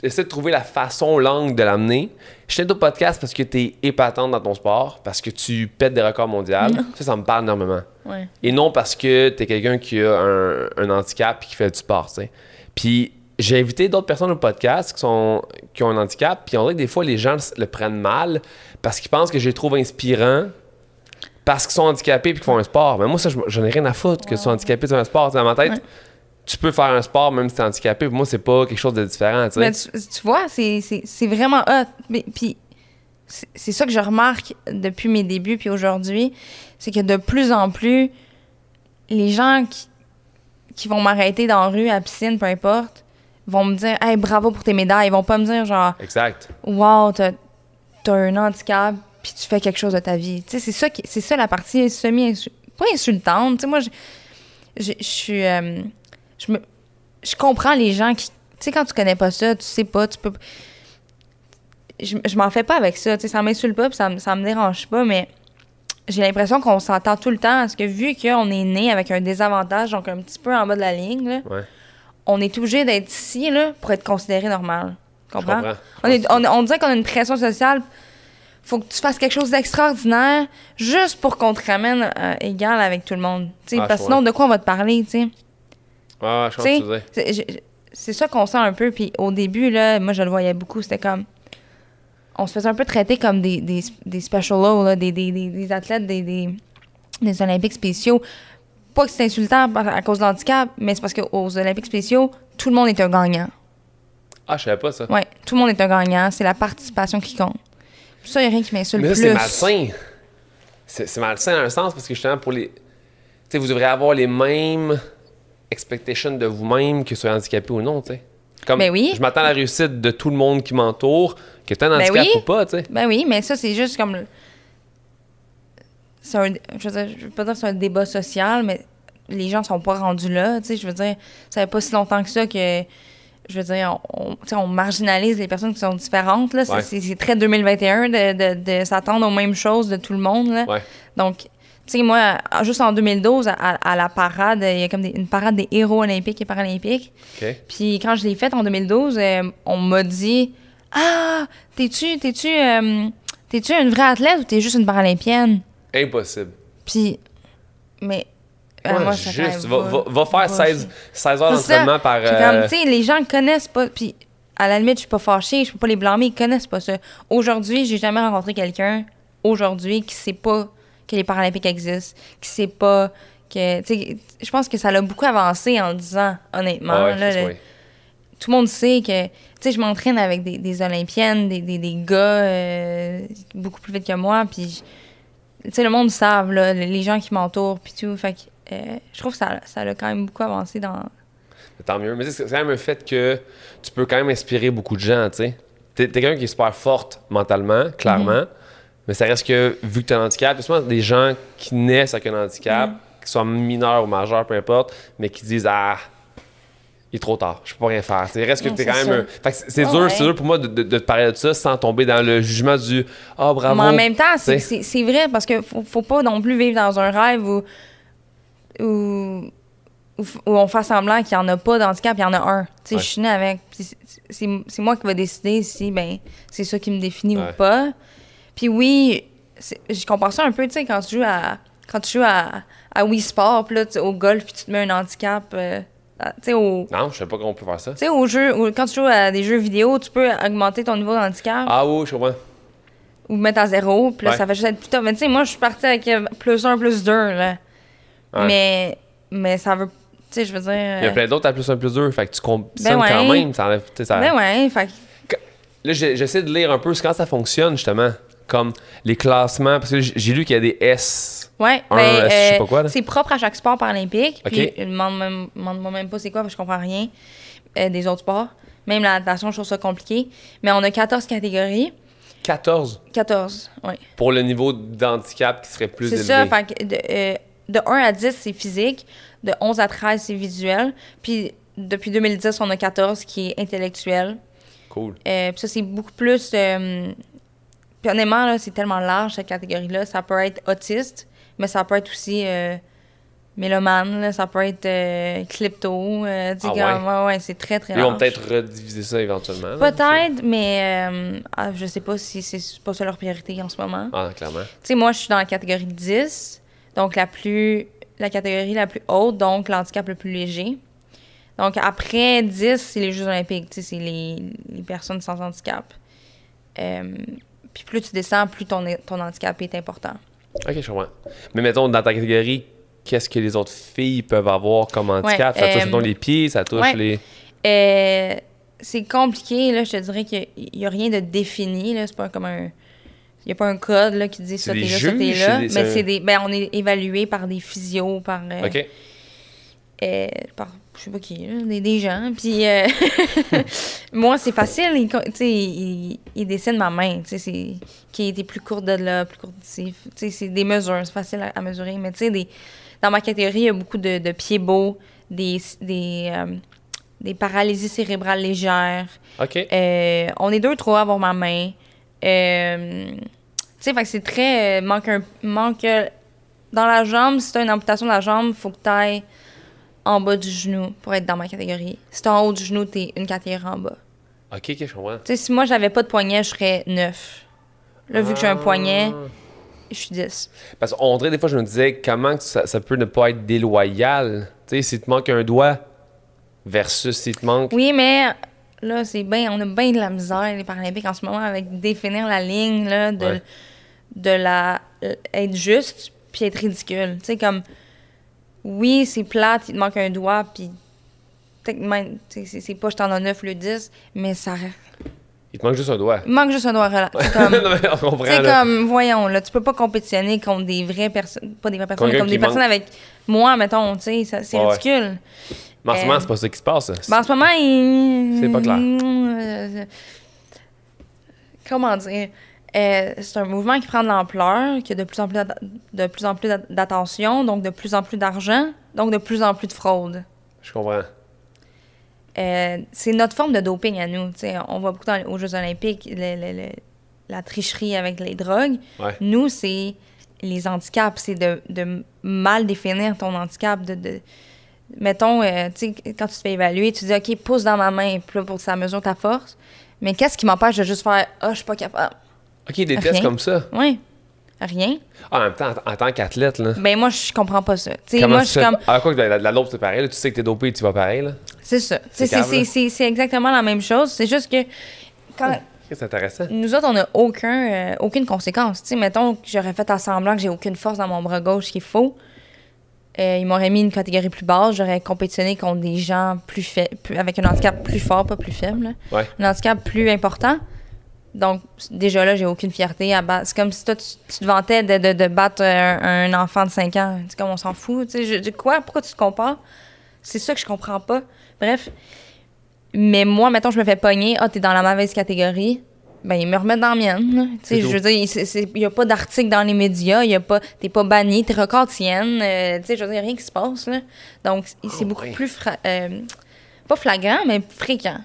puis j'essaie de trouver la façon, l'angle de l'amener. Je t'ai invité au podcast parce que t'es épatante dans ton sport, parce que tu pètes des records mondiaux. Ça, ça me parle énormément. Ouais. Et non parce que t'es quelqu'un qui a un, un handicap et qui fait du sport, tu sais. Puis j'ai invité d'autres personnes au podcast qui, sont, qui ont un handicap, puis on dirait que des fois, les gens le prennent mal parce qu'ils pensent que je les trouve inspirants parce qu'ils sont handicapés et qu'ils font un sport. Mais moi, ça, je- j'en ai rien à foutre que tu sois handicapé tu fais un sport. Dans ma tête, Ouais. Tu peux faire un sport même si t'es handicapé. Pour moi, c'est pas quelque chose de différent. Mais tu, tu vois, c'est, vraiment hot. Mais- Puis c'est, ça que je remarque depuis mes débuts puis aujourd'hui, c'est que de plus en plus, les gens qui, qui vont m'arrêter dans la rue, à la piscine, peu importe, vont me dire Hey, bravo pour tes médailles. Ils vont pas me dire genre Exact. Wow, t'as, t'as un handicap puis tu fais quelque chose de ta vie. Tu sais, c'est ça, qui, c'est ça la partie semi pas insultante. Tu sais, moi, je suis. euh, je, me, je comprends les gens qui. Tu sais, quand tu connais pas ça, tu sais pas, tu peux. Je, je m'en fais pas avec ça. Tu sais, ça m'insulte pas puis ça, me- ça me dérange pas, mais j'ai l'impression qu'on s'entend tout le temps parce que vu qu'on est né avec un désavantage, donc un petit peu en bas de la ligne, là, Ouais. on est obligé d'être ici là, pour être considéré normal. Comprends? comprends. On, est, on, on dirait qu'on a une pression sociale. Faut que tu fasses quelque chose d'extraordinaire juste pour qu'on te ramène euh, égal avec tout le monde. Tu sais, Ah, parce sinon, de quoi on va te parler, tu sais? Ouais, je Tu comprends ce que sais, tu veux dire. c'est- ça qu'on sent un peu. Puis au début, là, moi, je le voyais beaucoup. C'était comme. On se faisait un peu traiter comme des, des, des special low, là, des, des, des, des athlètes des, des, des Olympiques spéciaux. Pas que c'est insultant à cause de l'handicap, mais c'est parce qu'aux Olympiques spéciaux, tout le monde est un gagnant. Ah, je savais pas ça. Ouais, tout le monde est un gagnant. C'est la participation qui compte. Ça, il n'y a rien qui m'insulte Mais plus. ça, c'est malsain. C'est malsain dans un sens parce que justement, pour les. Tu sais, vous devrez avoir les mêmes expectations de vous-même que soyez handicapé ou non, tu sais. Comme Ben oui. je m'attends à la réussite de tout le monde qui m'entoure, que tu un Ben handicap oui. ou pas, tu sais. Ben oui, mais ça, c'est juste comme. le- C'est un. Je veux dire, je veux pas dire que c'est un débat social, mais les gens sont pas rendus là. Tu sais, je veux dire, ça fait pas si longtemps que ça que. Je veux dire, on, on- on marginalise les personnes qui sont différentes. Là. C'est- Ouais. Très 2021 de, de, de s'attendre aux mêmes choses de tout le monde. Là. Ouais. Donc, tu sais, moi, juste en 2012, à, à la parade, il y a comme des- une parade des héros olympiques et paralympiques. OK. Puis quand je l'ai faite en 2012, euh, on m'a dit Ah, t'es-tu, t'es-tu, euh, t'es-tu une vraie athlète ou t'es juste une paralympienne? Impossible. Puis, mais. moi, juste, va, va, va faire 16, 16 heures d'entraînement par. Euh, comme, tu sais, les gens connaissent pas. Puis, à la limite, je suis pas fâchée, je peux pas les blâmer, ils connaissent pas ça. Aujourd'hui, j'ai jamais rencontré quelqu'un, aujourd'hui, qui sait pas que les Paralympiques existent, qui sait pas que. Je pense que ça l'a beaucoup avancé en 10 ans, honnêtement. ouais, là, le- oui. tout le monde sait que, tu sais, je m'entraîne avec des, des Olympiennes, des, des, des gars euh, beaucoup plus vite que moi, puis, tu sais, le monde savent, là, les gens qui m'entourent, puis tout, fait que euh, je trouve que ça, ça a quand même beaucoup avancé dans... Tant mieux. Mais c'est quand même un fait que tu peux quand même inspirer beaucoup de gens, tu sais. T'es quelqu'un qui est super forte mentalement, clairement, Mhm. Mais ça reste que, vu que tu as un handicap, souvent des gens qui naissent avec un handicap, Mhm. qui soient mineurs ou majeurs, peu importe, mais qui disent Ah, il est trop tard, je peux pas rien faire. Il reste que quand même. c'est Ah dur, ouais. c'est dur pour moi de, de- de te parler de ça sans tomber dans le jugement du Ah, bravo. Mais en même temps, c'est- vrai, parce que faut, faut pas non plus vivre dans un rêve où... on fait semblant qu'il n'y en a pas d'handicap, il y en a un. Tu sais, Ouais. je suis née avec. c'est- moi qui vais décider si, ben, c'est ça qui me définit Ouais. ou pas. Puis oui, je compare ça un peu, tu sais, quand tu joues à, quand tu joues à, à Wii Sport, puis là, au golf, puis tu te mets un handicap, euh, sais, au... Non, je sais pas comment on peut faire ça. Tu sais, au jeu, quand tu joues à des jeux vidéo, tu peux augmenter ton niveau de handicap Ah oui, je comprends. ou mettre à zéro, puis là, Ouais. ça fait juste être plus. Mais tu sais, moi, je suis partie avec euh, plus un, plus deux, là. Ouais. Mais, mais ça veut. Tu sais, je veux dire. Il y a euh, plein d'autres à plus 1 plus 2, fait que tu compétitionnes Ben ouais. quand même. Ça enlève, ça- Ben ouais, fait que- Là, j'essaie de lire un peu quand ça fonctionne, justement. Comme les classements, parce que j'ai lu qu'il y a des S. Ouais, Un, ben, euh, je sais euh, pas quoi, là. c'est propre à chaque sport paralympique. Ok. Puis, euh, demande même- demande-moi même pas c'est quoi, parce que je comprends rien euh, des autres sports. Même la natation, je trouve ça compliqué. Mais on a 14 catégories. 14 14, ouais. pour le niveau d'handicap qui serait plus C'est élevé. ça, fait que de, euh, de 1 à 10, c'est physique. De 11 à 13, c'est visuel. Puis, depuis 2010, on a 14 qui est intellectuel. Cool. Euh, puis ça, c'est beaucoup plus. euh, puis honnêtement, là, c'est tellement large, cette catégorie-là. Ça peut être autiste, mais ça peut être aussi euh, mélomane, là, ça peut être euh, klepto. euh, Ah ouais, ouais, c'est très, très Ils large. vont peut-être rediviser ça éventuellement. Peut-être, mais euh, ah, je sais pas si c'est pas ça leur priorité en ce moment. Ah, clairement. Tu sais, moi, je suis dans la catégorie 10, donc la plus la catégorie la plus haute, donc l'handicap le plus léger. Donc après 10, c'est les Jeux olympiques, tu sais, c'est les, les personnes sans handicap. Euh, puis plus tu descends, plus ton, ton handicap est important. Ok, je comprends. Mais mettons, dans ta catégorie, qu'est-ce que les autres filles peuvent avoir comme handicap? Ouais, ça touche euh, les pieds, ça touche ouais. les. Euh, c'est compliqué, là, je te dirais qu'il n'y a rien de défini, là, c'est pas comme un... Il n'y a pas un code là, qui dit ça, C'est t'es là, ça, t'es là. des- mais c'est- c'est des... Ben, on est évalué par des physios, par... euh, Ok. euh, par je sais pas qui, là, des, des gens. Puis euh, moi, c'est facile. Il, tu il, il dessine ma main, tu qui était plus courte de là, plus courte d'ici. Tu c'est des mesures, c'est facile à, à mesurer. Mais tu sais, dans ma catégorie, il y a beaucoup de, de pieds beaux, des, des, euh, des paralysies cérébrales légères. Ok. Euh, on est deux, trois à avoir ma main. Tu sais, c'est très. manque un. Manque. Dans la jambe, si t'as une amputation de la jambe, faut que t'ailles en bas du genou pour être dans ma catégorie. Si t'es en haut du genou, t'es une catégorie en bas. Ok, ok, je comprends. Tu sais, si moi j'avais pas de poignet, je serais 9. Là, vu que j'ai un poignet, Ah. je suis 10. Parce qu'on dirait des fois, je me disais, comment ça, ça peut ne pas être déloyal? Tu sais, s'il te manque un doigt versus s'il te manque. Oui, mais là, c'est bien. On a bien de la misère, les Paralympiques, en ce moment, avec définir la ligne, là, de, Ouais. de la. euh, être juste, puis être ridicule. Tu sais, comme. Oui, c'est plate, il te manque un doigt, puis. C'est pas je t'en ai 9 le 10, mais ça. Il te manque juste un doigt. Il manque juste un doigt. C'est comme. non, voyons, là, tu peux pas compétitionner contre des vraies personnes, pas des vraies personnes, comme des personnes manque- avec moi, mettons, tu sais, c'est Ouais, ridicule. Mais en ce moment, euh, c'est pas ça qui se passe. ça. Ben, en ce moment, il... C'est pas clair. Euh, Comment dire? Euh, c'est un mouvement qui prend de l'ampleur, qui a de plus en plus de plus en plus d'att- d'attention, donc de plus en plus d'argent, donc de plus en plus de fraude. Je comprends. Euh, c'est notre forme de doping à nous. On voit beaucoup dans, aux Jeux olympiques le- le- le- la tricherie avec les drogues. Ouais. Nous, c'est les handicaps. C'est de, de mal définir ton handicap. De, de- mettons, euh, tu sais, quand tu te fais évaluer, tu dis, OK, pousse dans ma main puis là, pour que ça mesure ta force. Mais qu'est-ce qui m'empêche de juste faire, ah, je suis pas capable? Ok, des tests Rien. comme ça. Oui. Rien. Ah, en même temps, en, en tant qu'athlète, là. Ben, moi, je comprends pas ça. Tu sais, moi, je suis comme, Ah, quoi que la, la, c'est pareil. là. Tu sais que t'es dopé, tu vas pareil. Là. c'est ça. C'est exactement la même chose. C'est juste que quand, C'est intéressant. Nous autres, on n'a aucun, euh, aucune conséquence. Tu sais, mettons que j'aurais fait à semblant que j'ai aucune force dans mon bras gauche, ce qui est faux. Euh, ils m'auraient mis une catégorie plus basse. J'aurais compétitionné contre des gens plus, avec un handicap plus fort, pas plus faible. Ouais. Un handicap plus important. Donc, déjà là, j'ai aucune fierté à battre. C'est comme si toi, tu, tu te vantais de, de- de battre un, un enfant de 5 ans. C'est comme on s'en fout. Tu sais, je dis quoi? Pourquoi tu te compares? C'est ça que je comprends pas. Bref. Mais moi, mettons, je me fais pogner. Ah, t'es dans la mauvaise catégorie. Ben, ils me remettent dans la mienne. Tu sais, je veux dire, il n'y a pas d'article dans les médias. Il y a pas, t'es pas banni, tes records tiennent. euh, tu sais, je veux dire, rien qui se passe, là. Donc, c'est Oh, beaucoup plus, fra- euh, pas flagrant, mais fréquent.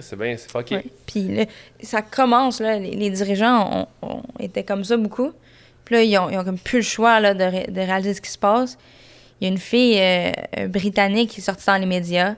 C'est bien, c'est fucké. Ouais. Puis là, ça commence, là, les, les dirigeants ont, ont- étaient comme ça beaucoup. Puis là, ils ont, ils ont comme plus le choix là, de, ré- de réaliser ce qui se passe. Il y a une fille euh, britannique qui est sortie dans les médias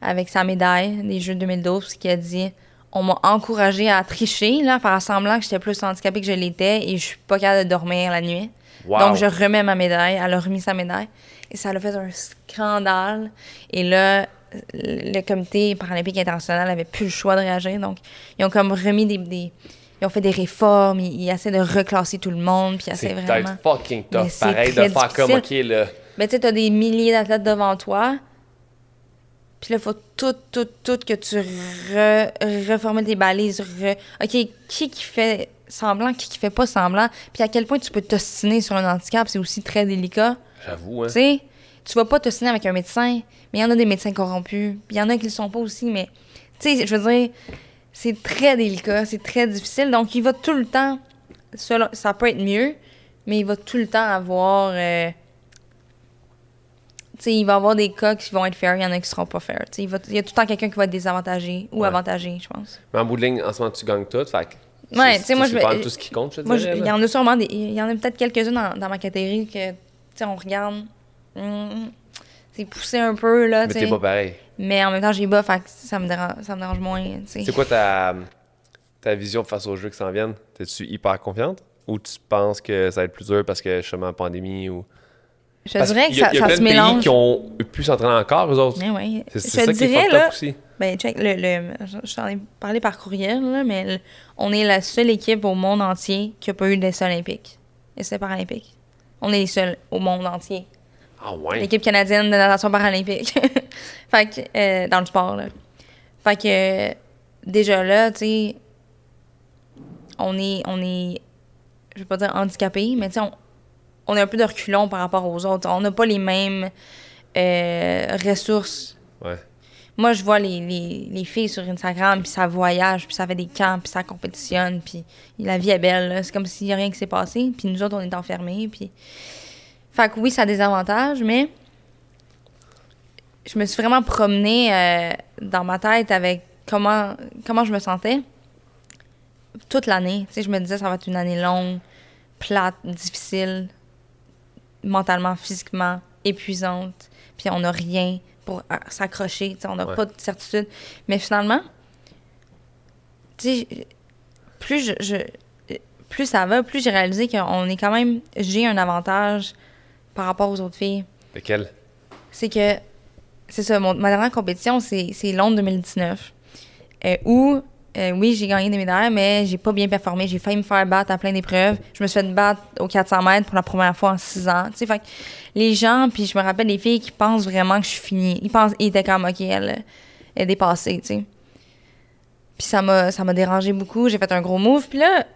avec sa médaille des Jeux 2012 qui a dit on m'a encouragé à tricher, là, à faire semblant que j'étais plus handicapée que je l'étais et je suis pas capable de dormir la nuit. Wow. Donc, je remets ma médaille. Elle a remis sa médaille. Et ça a fait un scandale. Et là, le comité paralympique international avait plus le choix de réagir. Donc, ils ont comme remis des. des- ils ont fait des réformes. Ils, ils essaient de reclasser tout le monde. Puis C'est vraiment. fucking Mais tough. c'est Pareil de faire comme, ok, là. Mais tu sais, t'as des milliers d'athlètes devant toi. Puis là, il faut tout, tout, tout que tu re, reformules tes balises. re- OK, qui qui fait semblant, qui qui fait pas semblant. Puis à quel point tu peux t'ostiner sur un handicap, c'est aussi très délicat. J'avoue, hein. Tu sais, tu vas pas t'ostiner avec un médecin, mais il y en a des médecins corrompus. Il y en a qui le sont pas aussi, mais tu sais, je veux dire, c'est très délicat, c'est très difficile. Donc, il va tout le temps, selon- ça peut être mieux, mais il va tout le temps avoir. euh, tu sais, il va avoir des cas qui vont être fair, il y en a qui seront pas fair. Il, va- il y a tout le temps quelqu'un qui va être désavantagé ou Ouais. avantagé, je pense. Mais en bout de ligne, en ce moment, tu gagnes tout. Fait Ouais, tu sais, moi, je vais- tout ce qui compte, je te il y en a sûrement des. Il y en a peut-être quelques-uns dans, dans ma catégorie que, tu sais, on regarde. Hum, c'est poussé un peu, là, Mais t'es pas pareil. Mais en même temps, j'ai bas, fait que ça me dérange, ça me dérange moins, tu sais. C'est quoi ta, ta vision face aux jeux qui s'en viennent? T'es-tu hyper confiante? Ou tu penses que ça va être plus dur parce que justement la pandémie ou. Je Parce dirais que qu'il y a- ça, il y a ça plein se mélange. qui ont pu s'entraîner encore, eux autres. Ouais. C'est ça qui est dirais, fucked up là, aussi. ben, check, le, le, je, t'en ai parlé par courriel, là, mais le- on est la seule équipe au monde entier qui a pas eu d'essai olympique. Essai paralympique. On est les seuls au monde entier. Ah ouais. L'équipe canadienne de natation paralympique. fait que, euh, dans le sport, là. Fait que, euh, déjà là, tu sais, on est, on est, je vais pas dire handicapé, mais tu sais, on, on a un peu de reculon par rapport aux autres. On n'a pas les mêmes euh, ressources. Ouais. Moi, je vois les, les, les filles sur Instagram, puis ça voyage, puis ça fait des camps, puis ça compétitionne, puis la vie est belle. C'est comme s'il n'y a rien qui s'est passé, puis nous autres, on est enfermés, puis... Fait que oui, ça a des avantages, mais je me suis vraiment promenée euh, dans ma tête avec comment, comment je me sentais toute l'année. Tu sais, je me disais, ça va être une année longue, plate, difficile, mentalement, physiquement, épuisante. Puis on n'a rien pour euh, s'accrocher. tu sais, On n'a Ouais. pas de certitude. Mais finalement, tu sais, plus je, je- plus ça va, plus j'ai réalisé qu'on est quand même. J'ai un avantage par rapport aux autres filles. Lequel? C'est que. C'est ça, mon- ma dernière compétition, c'est Londres 2019. euh, où, euh, oui, j'ai gagné des médailles, mais j'ai pas bien performé. J'ai failli me faire battre à plein d'épreuves. Je me suis fait battre aux 400 mètres pour la première fois en 6 ans. Tu sais, fait que les gens, puis je me rappelle des filles qui pensent vraiment que je suis finie. Ils pensent, ils étaient comme, OK, elle, elle est dépassée, tu sais. Puis ça m'a ça m'a dérangé beaucoup. J'ai fait un gros move. Puis là,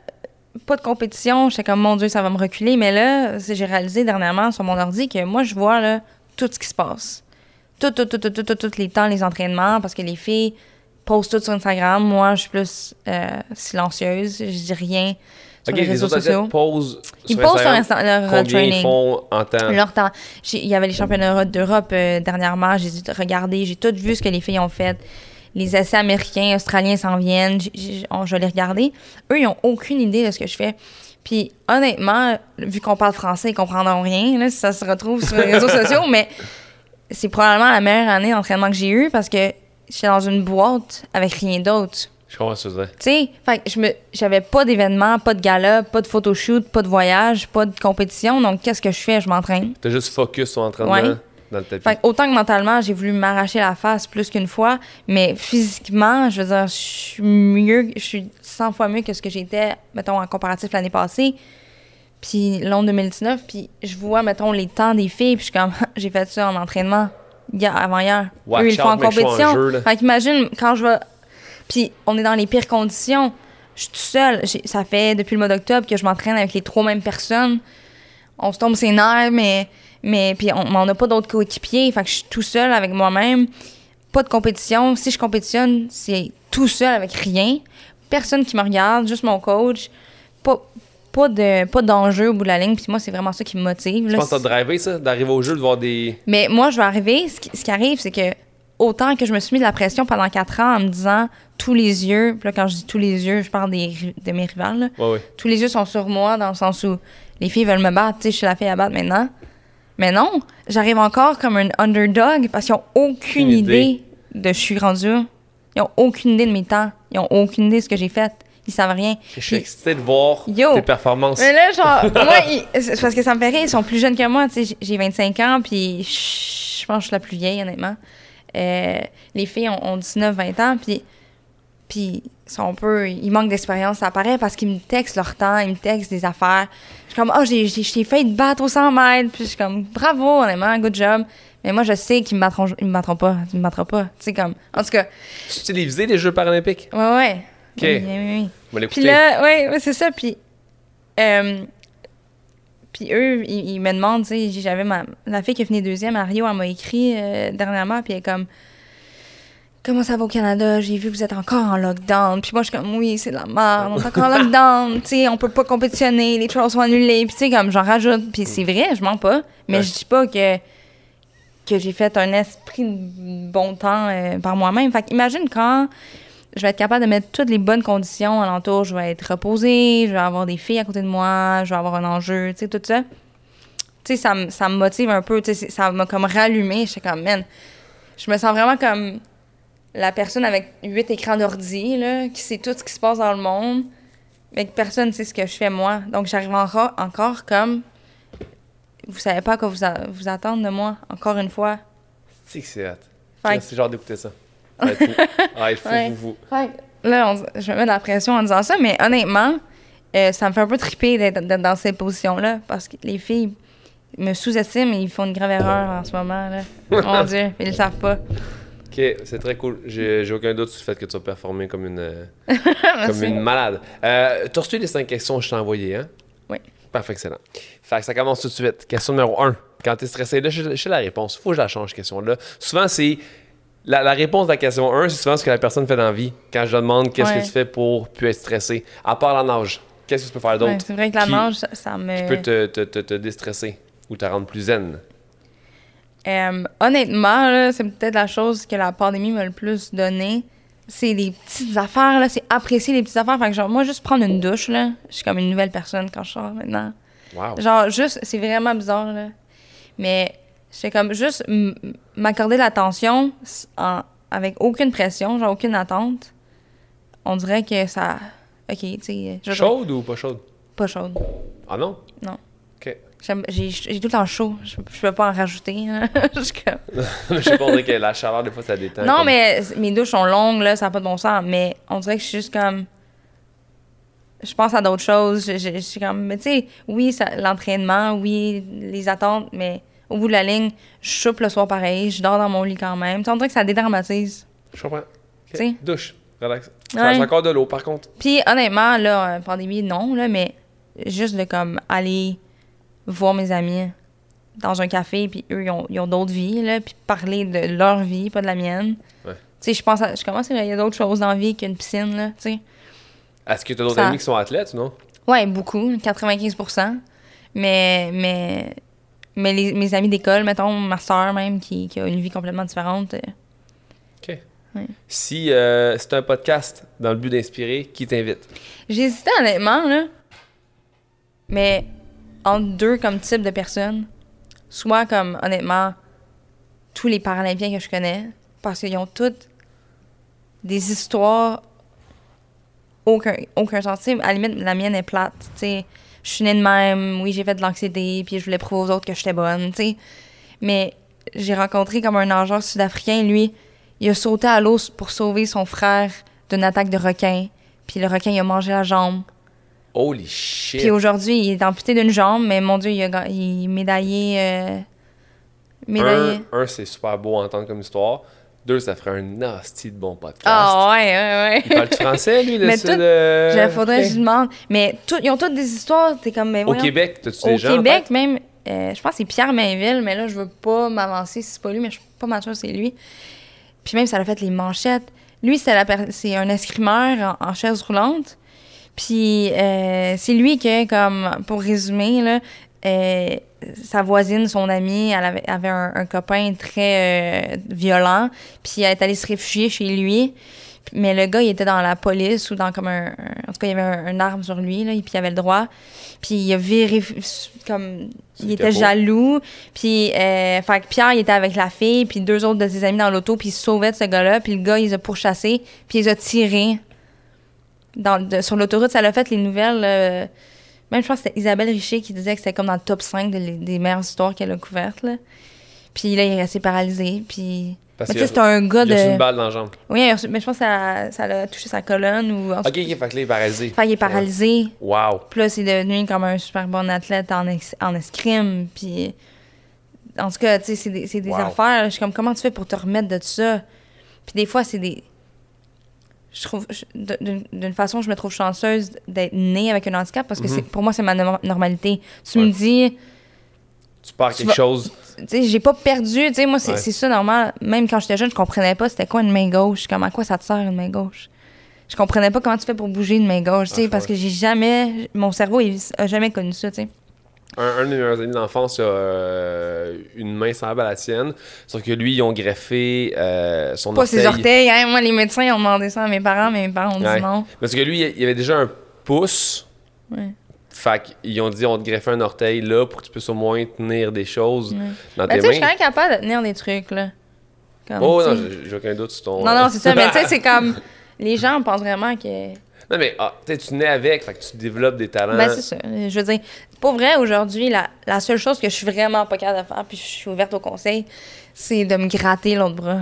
pas de compétition. J'étais comme, mon Dieu, ça va me reculer. Mais là, j'ai réalisé dernièrement sur mon ordi que moi, je vois là, tout ce qui se passe. Tout, tout, tout, tout, tout, tout, tous les temps, les entraînements, parce que les filles postent tout sur Instagram. Moi, je suis plus euh, silencieuse. Je dis rien sur Ok, les les réseaux autres sociaux. posent Ils sur postent sur Instagram. Insta leur euh, Combien ils training. font en temps? Leur temps. Il y avait les championnats d'Europe euh, dernièrement. J'ai regardé, j'ai tout vu ce que les filles ont fait. Les essais américains, australiens s'en viennent. On- je vais les regarder. Eux, ils n'ont aucune idée de ce que je fais. Puis honnêtement, vu qu'on parle français, ils comprendront rien là, si ça se retrouve sur les réseaux sociaux, mais c'est probablement la meilleure année d'entraînement que j'ai eue parce que j'étais dans une boîte avec rien d'autre. Je comprends ce que tu veux dire. Tu sais, je me j'avais pas d'événement, pas de gala, pas de photoshoot, pas de voyage, pas de compétition. Donc qu'est-ce que je fais? Je m'entraîne. T'as juste focus sur l'entraînement Ouais. Dans le tapis. Fait que autant que mentalement, j'ai voulu m'arracher la face plus qu'une fois, mais physiquement, je veux dire, je suis mieux, je suis 100 fois mieux que ce que j'étais, mettons, en comparatif l'année passée. Puis Londres 2019, puis je vois, mettons, les temps des filles, puis je suis comme, j'ai fait ça en entraînement hier, avant hier. Watch Eux, ils font en suis en compétition. jeu, fait qu'imagine, quand je vais. Puis on est dans les pires conditions. Je suis toute seule. Ça fait depuis le mois d'octobre que je m'entraîne avec les trois mêmes personnes. On se tombe ses nerfs, mais. Mais puis on n'a pas d'autres coéquipiers. Fait que je suis tout seul avec moi-même. Pas de compétition. Si je compétitionne, c'est tout seul avec rien. Personne qui me regarde, juste mon coach. Pas, pas de pas d'enjeu au bout de la ligne. Puis moi, c'est vraiment ça qui me motive. Tu penses que t'as drivé ça? D'arriver au jeu, de voir des. Mais moi, je vais arriver. Ce qui, ce qui arrive, c'est que autant que je me suis mis de la pression pendant quatre ans en me disant tous les yeux, puis là, quand je dis tous les yeux, je parle des, de mes rivales, là. Ouais, ouais. tous les yeux sont sur moi dans le sens où les filles veulent me battre. Tu sais, je suis la fille à battre maintenant. Mais non, j'arrive encore comme un underdog parce qu'ils ont aucune idée. idée de je suis rendu. Ils ont aucune idée de mes temps. Ils ont aucune idée de ce que j'ai fait. Ils savent rien. Je suis excité de voir Yo. tes performances. Mais là, genre, moi, ils- c'est parce que ça me fait rire, ils sont plus jeunes que moi, tu sais, j'ai 25 ans, puis je pense que je suis la plus vieille, honnêtement. Euh, les filles ont, ont 19, 20 ans, puis, puis sont un peu, ils manquent d'expérience, ça apparaît parce qu'ils me textent leur temps, ils me textent des affaires. Je suis comme, oh, j'ai, j'ai, te battre au 100 mètres, puis je suis comme, bravo, honnêtement, good job. Mais moi, je sais qu'ils me battront, ils me battront pas, ils me battront pas, tu sais, comme, en tout cas, Tu télévisé les Jeux paralympiques? ouais, ouais. Ok. Oui, oui, oui. Puis là, ouais, ouais, c'est ça. Puis, euh, puis eux, ils, ils me demandent, tu sais, j'avais ma, la fille qui a fini deuxième à Rio, elle m'a écrit euh, dernièrement, puis elle est comme, comment ça va au Canada? J'ai vu que vous êtes encore en lockdown. Puis moi, je suis comme, oui, c'est de la merde, on est encore en lockdown, tu sais, on peut pas compétitionner, les choses sont annulées. Puis tu sais, comme, j'en rajoute, puis c'est vrai, je mens pas, mais Ouais. je dis pas que que j'ai fait un esprit de bon temps euh, par moi-même. Fait imagine quand je vais être capable de mettre toutes les bonnes conditions alentour. Je vais être reposée, je vais avoir des filles à côté de moi, je vais avoir un enjeu, tu sais, tout ça. Tu sais, ça, me- ça me motive un peu, tu sais, ça m'a comme rallumé. J'étais comme, man, je me sens vraiment comme la personne avec huit écrans d'ordi, là, qui sait tout ce qui se passe dans le monde, mais que personne ne sait ce que je fais moi. Donc, j'arrive encore, encore comme, vous savez pas à quoi vous, a- vous attendre de moi, encore une fois. C'est que c'est. Fait C'est genre d'écouter ça. Fou. Ah, Ouais. vous, que là, on- je me mets de la pression en disant ça, mais honnêtement, euh, ça me fait un peu triper d'être dans cette position-là parce que les filles me sous-estiment et ils font une grave erreur en ce moment. Là. Mon Dieu, ils le savent pas. Ok, c'est très cool. J'ai aucun doute sur le fait que tu vas performer comme une, comme une malade. Euh, tu as reçu les cinq questions que je t'ai envoyées, hein? Oui. Parfait, excellent. Fait que ça commence tout de suite. Question numéro 1. Quand tu es stressé, là, je sais la réponse. Faut que je la change, question-là. Souvent, c'est. La, la réponse à la question 1, c'est souvent ce que la personne fait dans la vie. Quand je demande qu'est-ce Ouais. que tu fais pour plus être stressé. À part la nage, qu'est-ce que tu peux faire d'autre? Ouais, c'est vrai que la qui- nage, ça, ça me. qui peut te, te, te, te déstresser ou te rendre plus zen? Euh, honnêtement, c'est peut-être la chose que la pandémie m'a le plus donné. C'est les petites affaires, là. C'est apprécier les petites affaires. Fait que, genre, moi, juste prendre une douche, là, je suis comme une nouvelle personne quand je sors maintenant. Wow. Genre, juste, c'est vraiment bizarre, là. Mais c'est comme juste m'accorder l'attention avec aucune pression, genre aucune attente. On dirait que ça. Ok, tu sais. Chaude ou pas chaude? Pas chaude. Ah non? Non. Ok. J'ai tout le temps chaud. Je, je peux pas en rajouter. hein. Je sais pas, on dirait que la chaleur, des fois, ça détend. Non, comme- mais mes douches sont longues, là, ça n'a pas de bon sens. Mais on dirait que je suis juste comme. Je pense à d'autres choses. Je, je- je suis comme. Mais tu sais, oui, ça- l'entraînement, oui, les attentes, mais au bout de la ligne, je soupe le soir pareil, je dors dans mon lit quand même. On dirait que ça dédramatise. Je comprends. Ok. Tu sais? Douche, relax. Ouais. Change encore de l'eau, par contre. Puis honnêtement, là, pandémie, non, là, mais juste de comme aller voir mes amis dans un café, puis eux, ils ont, ils ont d'autres vies, là, puis parler de leur vie, pas de la mienne. Ouais. Tu sais, je pense à, je commence à il y a d'autres choses dans la vie qu'une piscine, là, tu sais. Est-ce que tu as d'autres Ça- amis qui sont athlètes ou non? Ouais, beaucoup, 95 Mais, mais, mais les- mes amis d'école, mettons, ma soeur même, qui, qui a une vie complètement différente, euh, OK. Ouais. Si euh, c'est un podcast dans le but d'inspirer, qui t'invite? J'hésitais honnêtement, là. Mais entre deux comme type de personnes, soit comme honnêtement tous les Paralympiens que je connais, parce qu'ils ont toutes des histoires aucun, aucun sens. À la limite, la mienne est plate. Je suis née de même, oui, j'ai fait de l'anxiété, puis je voulais prouver aux autres que j'étais bonne, tu sais. Mais j'ai rencontré comme un nageur sud-africain, lui, il a sauté à l'eau pour sauver son frère d'une attaque de requin. Puis le requin, il a mangé la jambe. Holy shit! Puis aujourd'hui, il est amputé d'une jambe, mais mon Dieu, il, a, il est médaillé. euh, médaillé. un, un, c'est super beau à entendre comme histoire. Deux, ça ferait un nasty de bon podcast. Ah ouais, ouais, Il ouais. parle français, lui, le Mais sud, tout- euh, Il faudrait que je lui demande. Mais tout- ils ont toutes des histoires. T'es comme, mais Au voyons. Québec, t'as-tu Au des gens? en Québec, même, euh, je pense que c'est Pierre Mainville, mais là, je veux pas m'avancer si c'est pas lui, mais je suis pas mal sûre que c'est lui. Puis même, ça a fait les manchettes. Lui, c'est, la per- c'est un escrimeur en, en chaise roulante. Puis euh, c'est lui qui, comme, pour résumer, là, euh, sa voisine, son amie, elle avait, avait un, un copain très euh, violent. Puis elle est allée se réfugier chez lui. Mais le gars, il était dans la police ou dans comme un. en tout cas, il y avait un, un arme sur lui, là, puis il avait le droit. Puis il a viré. Comme. Il était jaloux. Puis. Euh, fait que Pierre, il était avec la fille, puis deux autres de ses amis dans l'auto, puis il se sauvait de ce gars-là. Puis le gars, il les a pourchassés, puis il les a tirés. Dans, de- sur l'autoroute, ça l'a fait les nouvelles. euh, même, je pense que c'était Isabelle Richer qui disait que c'était comme dans le top 5 de les- des meilleures histoires qu'elle a couvertes. Là. Puis là, il est resté paralysé. Puis. Parce Mais tu sais, c'est un gars Il a une de. balle dans la jambe. Oui, mais je pense que ça, ça l'a touché sa colonne ou. Ok, ok, fait que là, il est paralysé. Fait qu'il est paralysé. Wow. Puis là, c'est devenu comme un super bon athlète en, en escrime. Puis. En tout cas, tu sais, c'est des, c'est des Wow. affaires. Je suis comme, comment tu fais pour te remettre de ça? Puis des fois, c'est des. Je trouve. D'une façon, je me trouve chanceuse d'être née avec un handicap parce que Mhm. pour moi, c'est ma no- normalité. Tu Ouais. me dis. Tu Tu quelque vas- chose. tu sais, j'ai pas perdu. Tu sais, moi, c'est Ouais. ça normal. Même quand j'étais jeune, je comprenais pas c'était quoi une main gauche. Comme à quoi ça te sert une main gauche. Je comprenais pas comment tu fais pour bouger une main gauche, tu sais, Ah, parce que j'ai jamais. Mon cerveau, il a jamais connu ça, tu sais. Un, un de mes meilleurs amis d'enfance a euh, une main semblable à la tienne, sauf que lui, ils ont greffé euh, son Pas orteil. ses orteils. hein. Moi, les médecins, ils ont demandé ça à mes parents, mais mes parents ont dit Ouais. non. Parce que lui, il avait déjà un pouce. Ouais. Fait qu'ils ont dit, on te greffe un orteil là pour que tu puisses au moins tenir des choses Ouais. dans Mais tes tu sais, je suis mains. quand même capable de tenir des trucs, là. Comme, Oh non, j'ai j'ai aucun doute sur ton. non, non, c'est ça. Mais tu sais, c'est comme. Les gens pensent vraiment que. Non, mais ah, tu nais avec, fait que tu développes des talents. Ben, c'est ça. Je veux dire, pour vrai, aujourd'hui, la, la seule chose que je suis vraiment pas capable de faire, puis je suis ouverte au conseil, c'est de me gratter l'autre bras.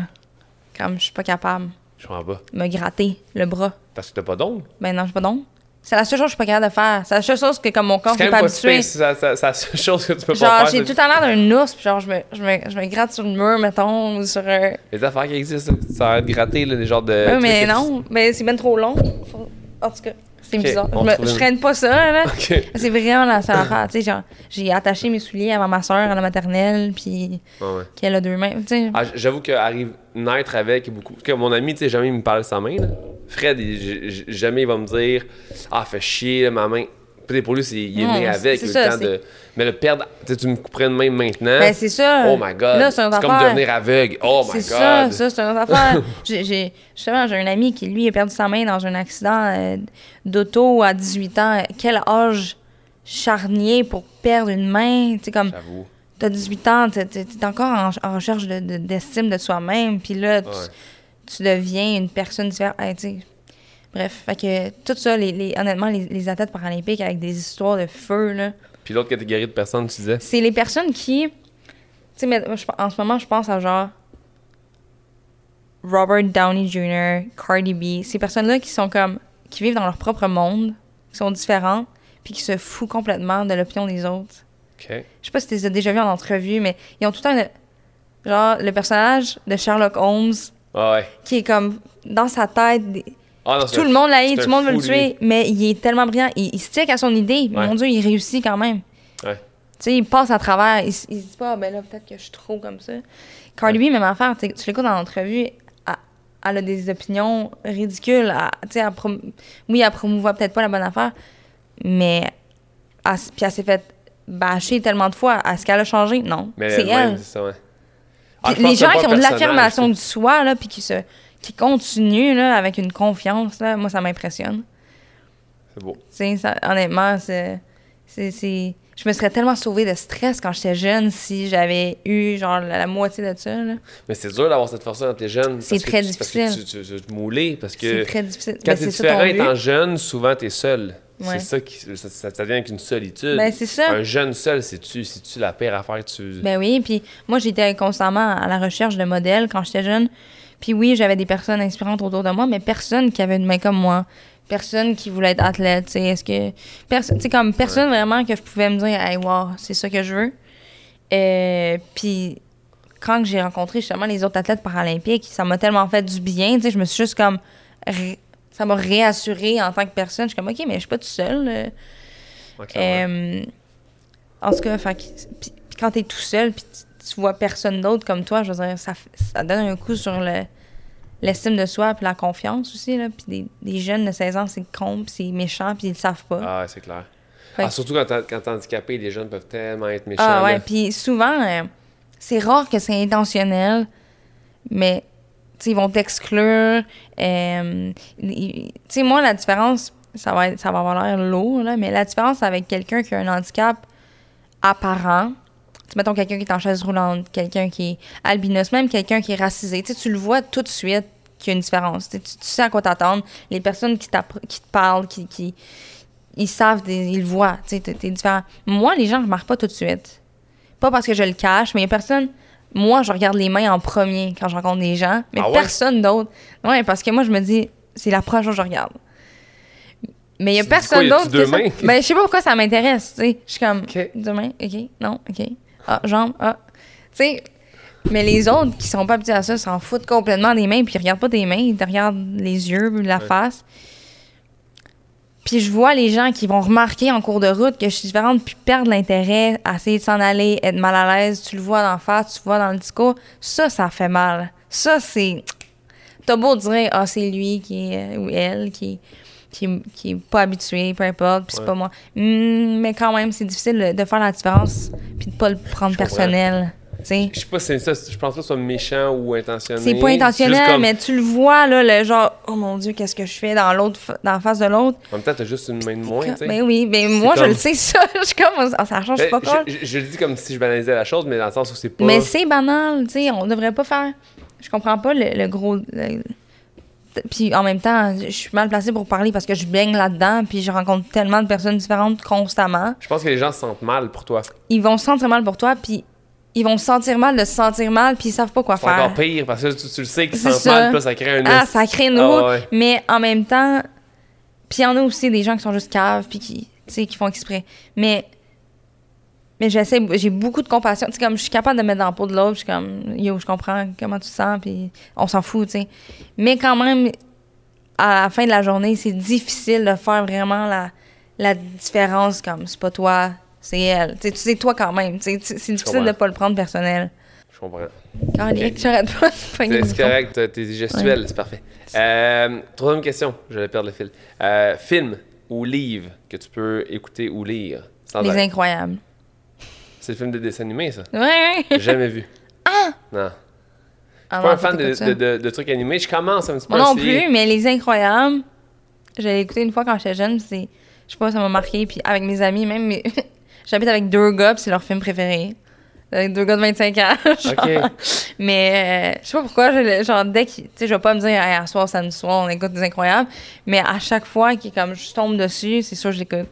Comme je suis pas capable Je comprends pas. me gratter le bras. Parce que t'as pas d'ongles. Ben non, j'ai pas d'ongles. C'est la seule chose que je suis pas capable de faire. C'est la seule chose que, comme mon corps n'est pas même pas habitué. c'est la- seule chose que tu peux pas Genre, faire. j'ai c'est tout à l'air d'un ours, puis genre, je me, je, me, je me gratte sur le mur, mettons, ou sur un. Les affaires qui existent, ça va être gratter, là, des genres de. Trucs mais non, mais c'est bien trop long. Faut- En tout cas, c'est bizarre. on Je, me- je traîne pas ça, là. C'est vraiment la seule affaire. Tu sais, genre, j'ai attaché mes souliers avant ma soeur à la maternelle, puis ouais. qu'elle a deux mains. Ah, J'avoue qu'arrive naître avec beaucoup. Que mon ami, tu sais, jamais il me parle de sa main. Là. Fred, il- jamais il va me dire Ah, fait chier, là, ma main. Peut-être pour lui, c'est- il est Non, né avec, ça, le temps de. Mais le perdre, tu me couperais une main maintenant. ben, c'est ça. oh my god. Là, c'est comme devenir aveugle. Oh my god. C'est ça, ça, c'est une affaire. J'ai- justement, j'ai un ami qui, lui, a perdu sa main dans un accident euh, d'auto à 18 ans. Quel âge charnier pour perdre une main? Tu sais, comme, J'avoue. t'as 18 ans, t'es t'es encore en, en recherche de- de- d'estime de, soi-même, puis là, tu, Ouais. tu deviens une personne différente. Hey. Bref, fait que tout ça, les, les- honnêtement, les, les athlètes paralympiques avec des histoires de feu, là, Puis l'autre catégorie de personnes, tu disais? C'est les personnes qui. Tu sais, mais en ce moment, je pense à genre. Robert Downey Jr., Cardi B, ces personnes-là qui sont comme. qui vivent dans leur propre monde, qui sont différents, puis qui se foutent complètement de l'opinion des autres. Ok. Je sais pas si tu les as déjà vus en entrevue, mais ils ont tout le temps. une- genre, le personnage de Sherlock Holmes, Ah ouais. qui est comme. dans sa tête. des- Ah non, tout le monde c'est tout le monde veut le tuer, lui. mais il est tellement brillant. Il, il stick à son idée. Ouais. Mon Dieu, il réussit quand même. Ouais. Tu sais, il passe à travers. Il, il se dit pas, Ah, ben là, peut-être que je suis trop comme ça. Cardi B, même affaire. Tu l'écoutes dans l'entrevue, elle, elle a des opinions ridicules. Elle- Tu sais, elle prom- oui, elle promouvoit peut-être pas la bonne affaire, mais. elle puis elle s'est fait bâcher tellement de fois. Est-ce qu'elle a changé? Non. C'est elle. ça, ouais. Ah, les gens qui ont de l'affirmation du soi, là, puis qui, se, qui continuent là, avec une confiance, là, moi, ça m'impressionne. C'est beau. Ça- honnêtement, c'est, c'est, c'est- Je me serais tellement sauvée de stress quand j'étais jeune si j'avais eu, genre, la, la moitié de ça, là. Mais c'est dur d'avoir cette force-là quand t'es jeune. C'est que très tu- parce que difficile. tu, tu, tu te mouler, parce C'est que très difficile. quand Ben, t'es c'est différent étant jeune, souvent t'es seul. Ouais. C'est ça qui. Ça, ça, ça devient qu'une solitude. Ben, c'est ça. Un jeune seul, c'est-tu la pire affaire que tu. Ben oui, puis moi, j'étais constamment à la recherche de modèles quand j'étais jeune. Puis oui, j'avais des personnes inspirantes autour de moi, mais personne qui avait une main comme moi. Personne qui voulait être athlète, tu sais. Est-ce que... Personne, tu sais, comme personne vraiment que je pouvais me dire, hey, wow, c'est ça que je veux. Euh, puis quand j'ai rencontré justement les autres athlètes paralympiques, ça m'a tellement fait du bien, tu sais. Je me suis juste comme... Ça m'a réassurée en tant que personne. Je suis comme, OK, mais je suis pas toute seule. euh. Ouais. Euh, en tout cas, fait quand t'es tout seul, puis tu, vois personne d'autre comme toi, je veux dire, ça, ça donne un coup sur le- l'estime de soi, puis la confiance aussi, là. Puis des, des jeunes de 16 ans, c'est con, c'est méchant, puis ils le savent pas. Ah, c'est clair. Ah, surtout quand t'es handicapé, les jeunes peuvent tellement être méchants. Ah ouais, puis souvent, euh, c'est rare que c'est intentionnel, mais ils vont t'exclure. Euh, tu sais, moi, la différence, ça va, être- ça va avoir l'air lourd, là, mais la différence avec quelqu'un qui a un handicap apparent, mettons quelqu'un qui est en chaise roulante, quelqu'un qui est albinos, même quelqu'un qui est racisé, tu sais, tu le vois tout de suite qu'il y a une différence. Tu, sais, tu- tu sais à quoi t'attendre. Les personnes qui, qui te parlent, qui, qui- ils savent, des- ils le voient, tu sais, t'es t'es différent. Moi, les gens ne remarquent pas tout de suite. Pas parce que je le cache, mais il y a personne... Moi, je regarde les mains en premier quand je rencontre des gens, mais Ah ouais? personne d'autre. Ouais, parce que moi, je me dis, c'est la première chose que je regarde. Mais il y a Tu personne d'autre. mains? Ben, je sais pas pourquoi ça m'intéresse, tu. Je suis comme, Ok. deux mains, ok, non, ok. Ah, jambes, ah. Tu sais, mais les autres qui sont pas habitués à ça s'en foutent complètement des mains, puis ils regardent pas tes mains, ils te regardent les yeux, la face. Puis je vois les gens qui vont remarquer en cours de route que je suis différente, puis perdre l'intérêt, essayer de s'en aller, être mal à l'aise. Tu le vois dans la face, tu le vois dans le discours. Ça, ça fait mal. Ça, c'est. T'as beau dire, ah, c'est lui qui est, ou elle qui, qui, est- qui est pas habitué, peu importe, puis c'est Ouais. pas moi. Hmm, mais quand même, c'est difficile de- faire la différence, puis de pas le prendre personnel. Je sais pas si c'est ça, je pense pas que ce soit méchant ou intentionné. C'est pas intentionnel, comme- mais tu le vois, là, le genre, oh mon Dieu, qu'est-ce que je fais dans l'autre, dans la face de l'autre? En même temps, t'as juste une main de moins, tu sais. Ben oui, ben C'est moi, je le sais, ça. Je suis comme, ah, ça change Ben, pas quoi. je, je- je le dis comme si je banalisais la chose, mais dans le sens où c'est pas. Mais c'est banal, tu sais, on devrait pas faire. Je comprends pas le, le gros. le- Puis en même temps, je suis mal placée pour parler parce que je baigne là-dedans, puis je rencontre tellement de personnes différentes constamment. Je pense que les gens se sentent mal pour toi. Ils vont se sentir mal pour toi, puis ils vont se sentir mal de se sentir mal, puis ils savent pas quoi C'est faire. encore pire parce que tu, tu le sais qu'ils se C'est sentent mal, puis ça crée un. Ah, ça crée une Ah, ouais. mais en même temps, puis il y en a aussi des gens qui sont juste caves, puis qui, qui font exprès. Mais, mais j'essaie, j'ai beaucoup de compassion. Tu sais, comme je suis capable de me mettre dans la peau de l'autre, je suis comme, yo, je comprends comment tu te sens, puis on s'en fout, tu sais. Mais quand même, à la fin de la journée, c'est difficile de faire vraiment la, la différence, comme, c'est pas toi, c'est elle. Tu sais, toi quand même, tu sais, c'est difficile de pas le prendre personnel. Je comprends. Quand j'arrête pas de pogner C'est le correct, t'es gestuel, c'est parfait. Euh, troisième question, je vais perdre le fil. Euh, film ou livre que tu peux écouter ou lire sans Les arrêt. incroyables. C'est le film de dessin animé, ça. Ouais, ouais. Jamais vu. Non. Ah Je suis pas non, un fan de, t'écouter ça. de, de- de trucs animés. Je commence un petit peu Moi non plus, mais Les Incroyables, je l'ai écouté une fois quand j'étais jeune, c'est, je sais pas, ça m'a marqué. Puis avec mes amis, même, j'habite avec deux gars, c'est leur film préféré. Avec deux gars de 25 ans. genre. Ok. Mais euh, je sais pas pourquoi, je, genre, dès que, tu sais, je vais pas me dire, hey, à soir, samedi soir, on écoute des incroyables. Mais à chaque fois que comme je tombe dessus, c'est sûr que je l'écoute.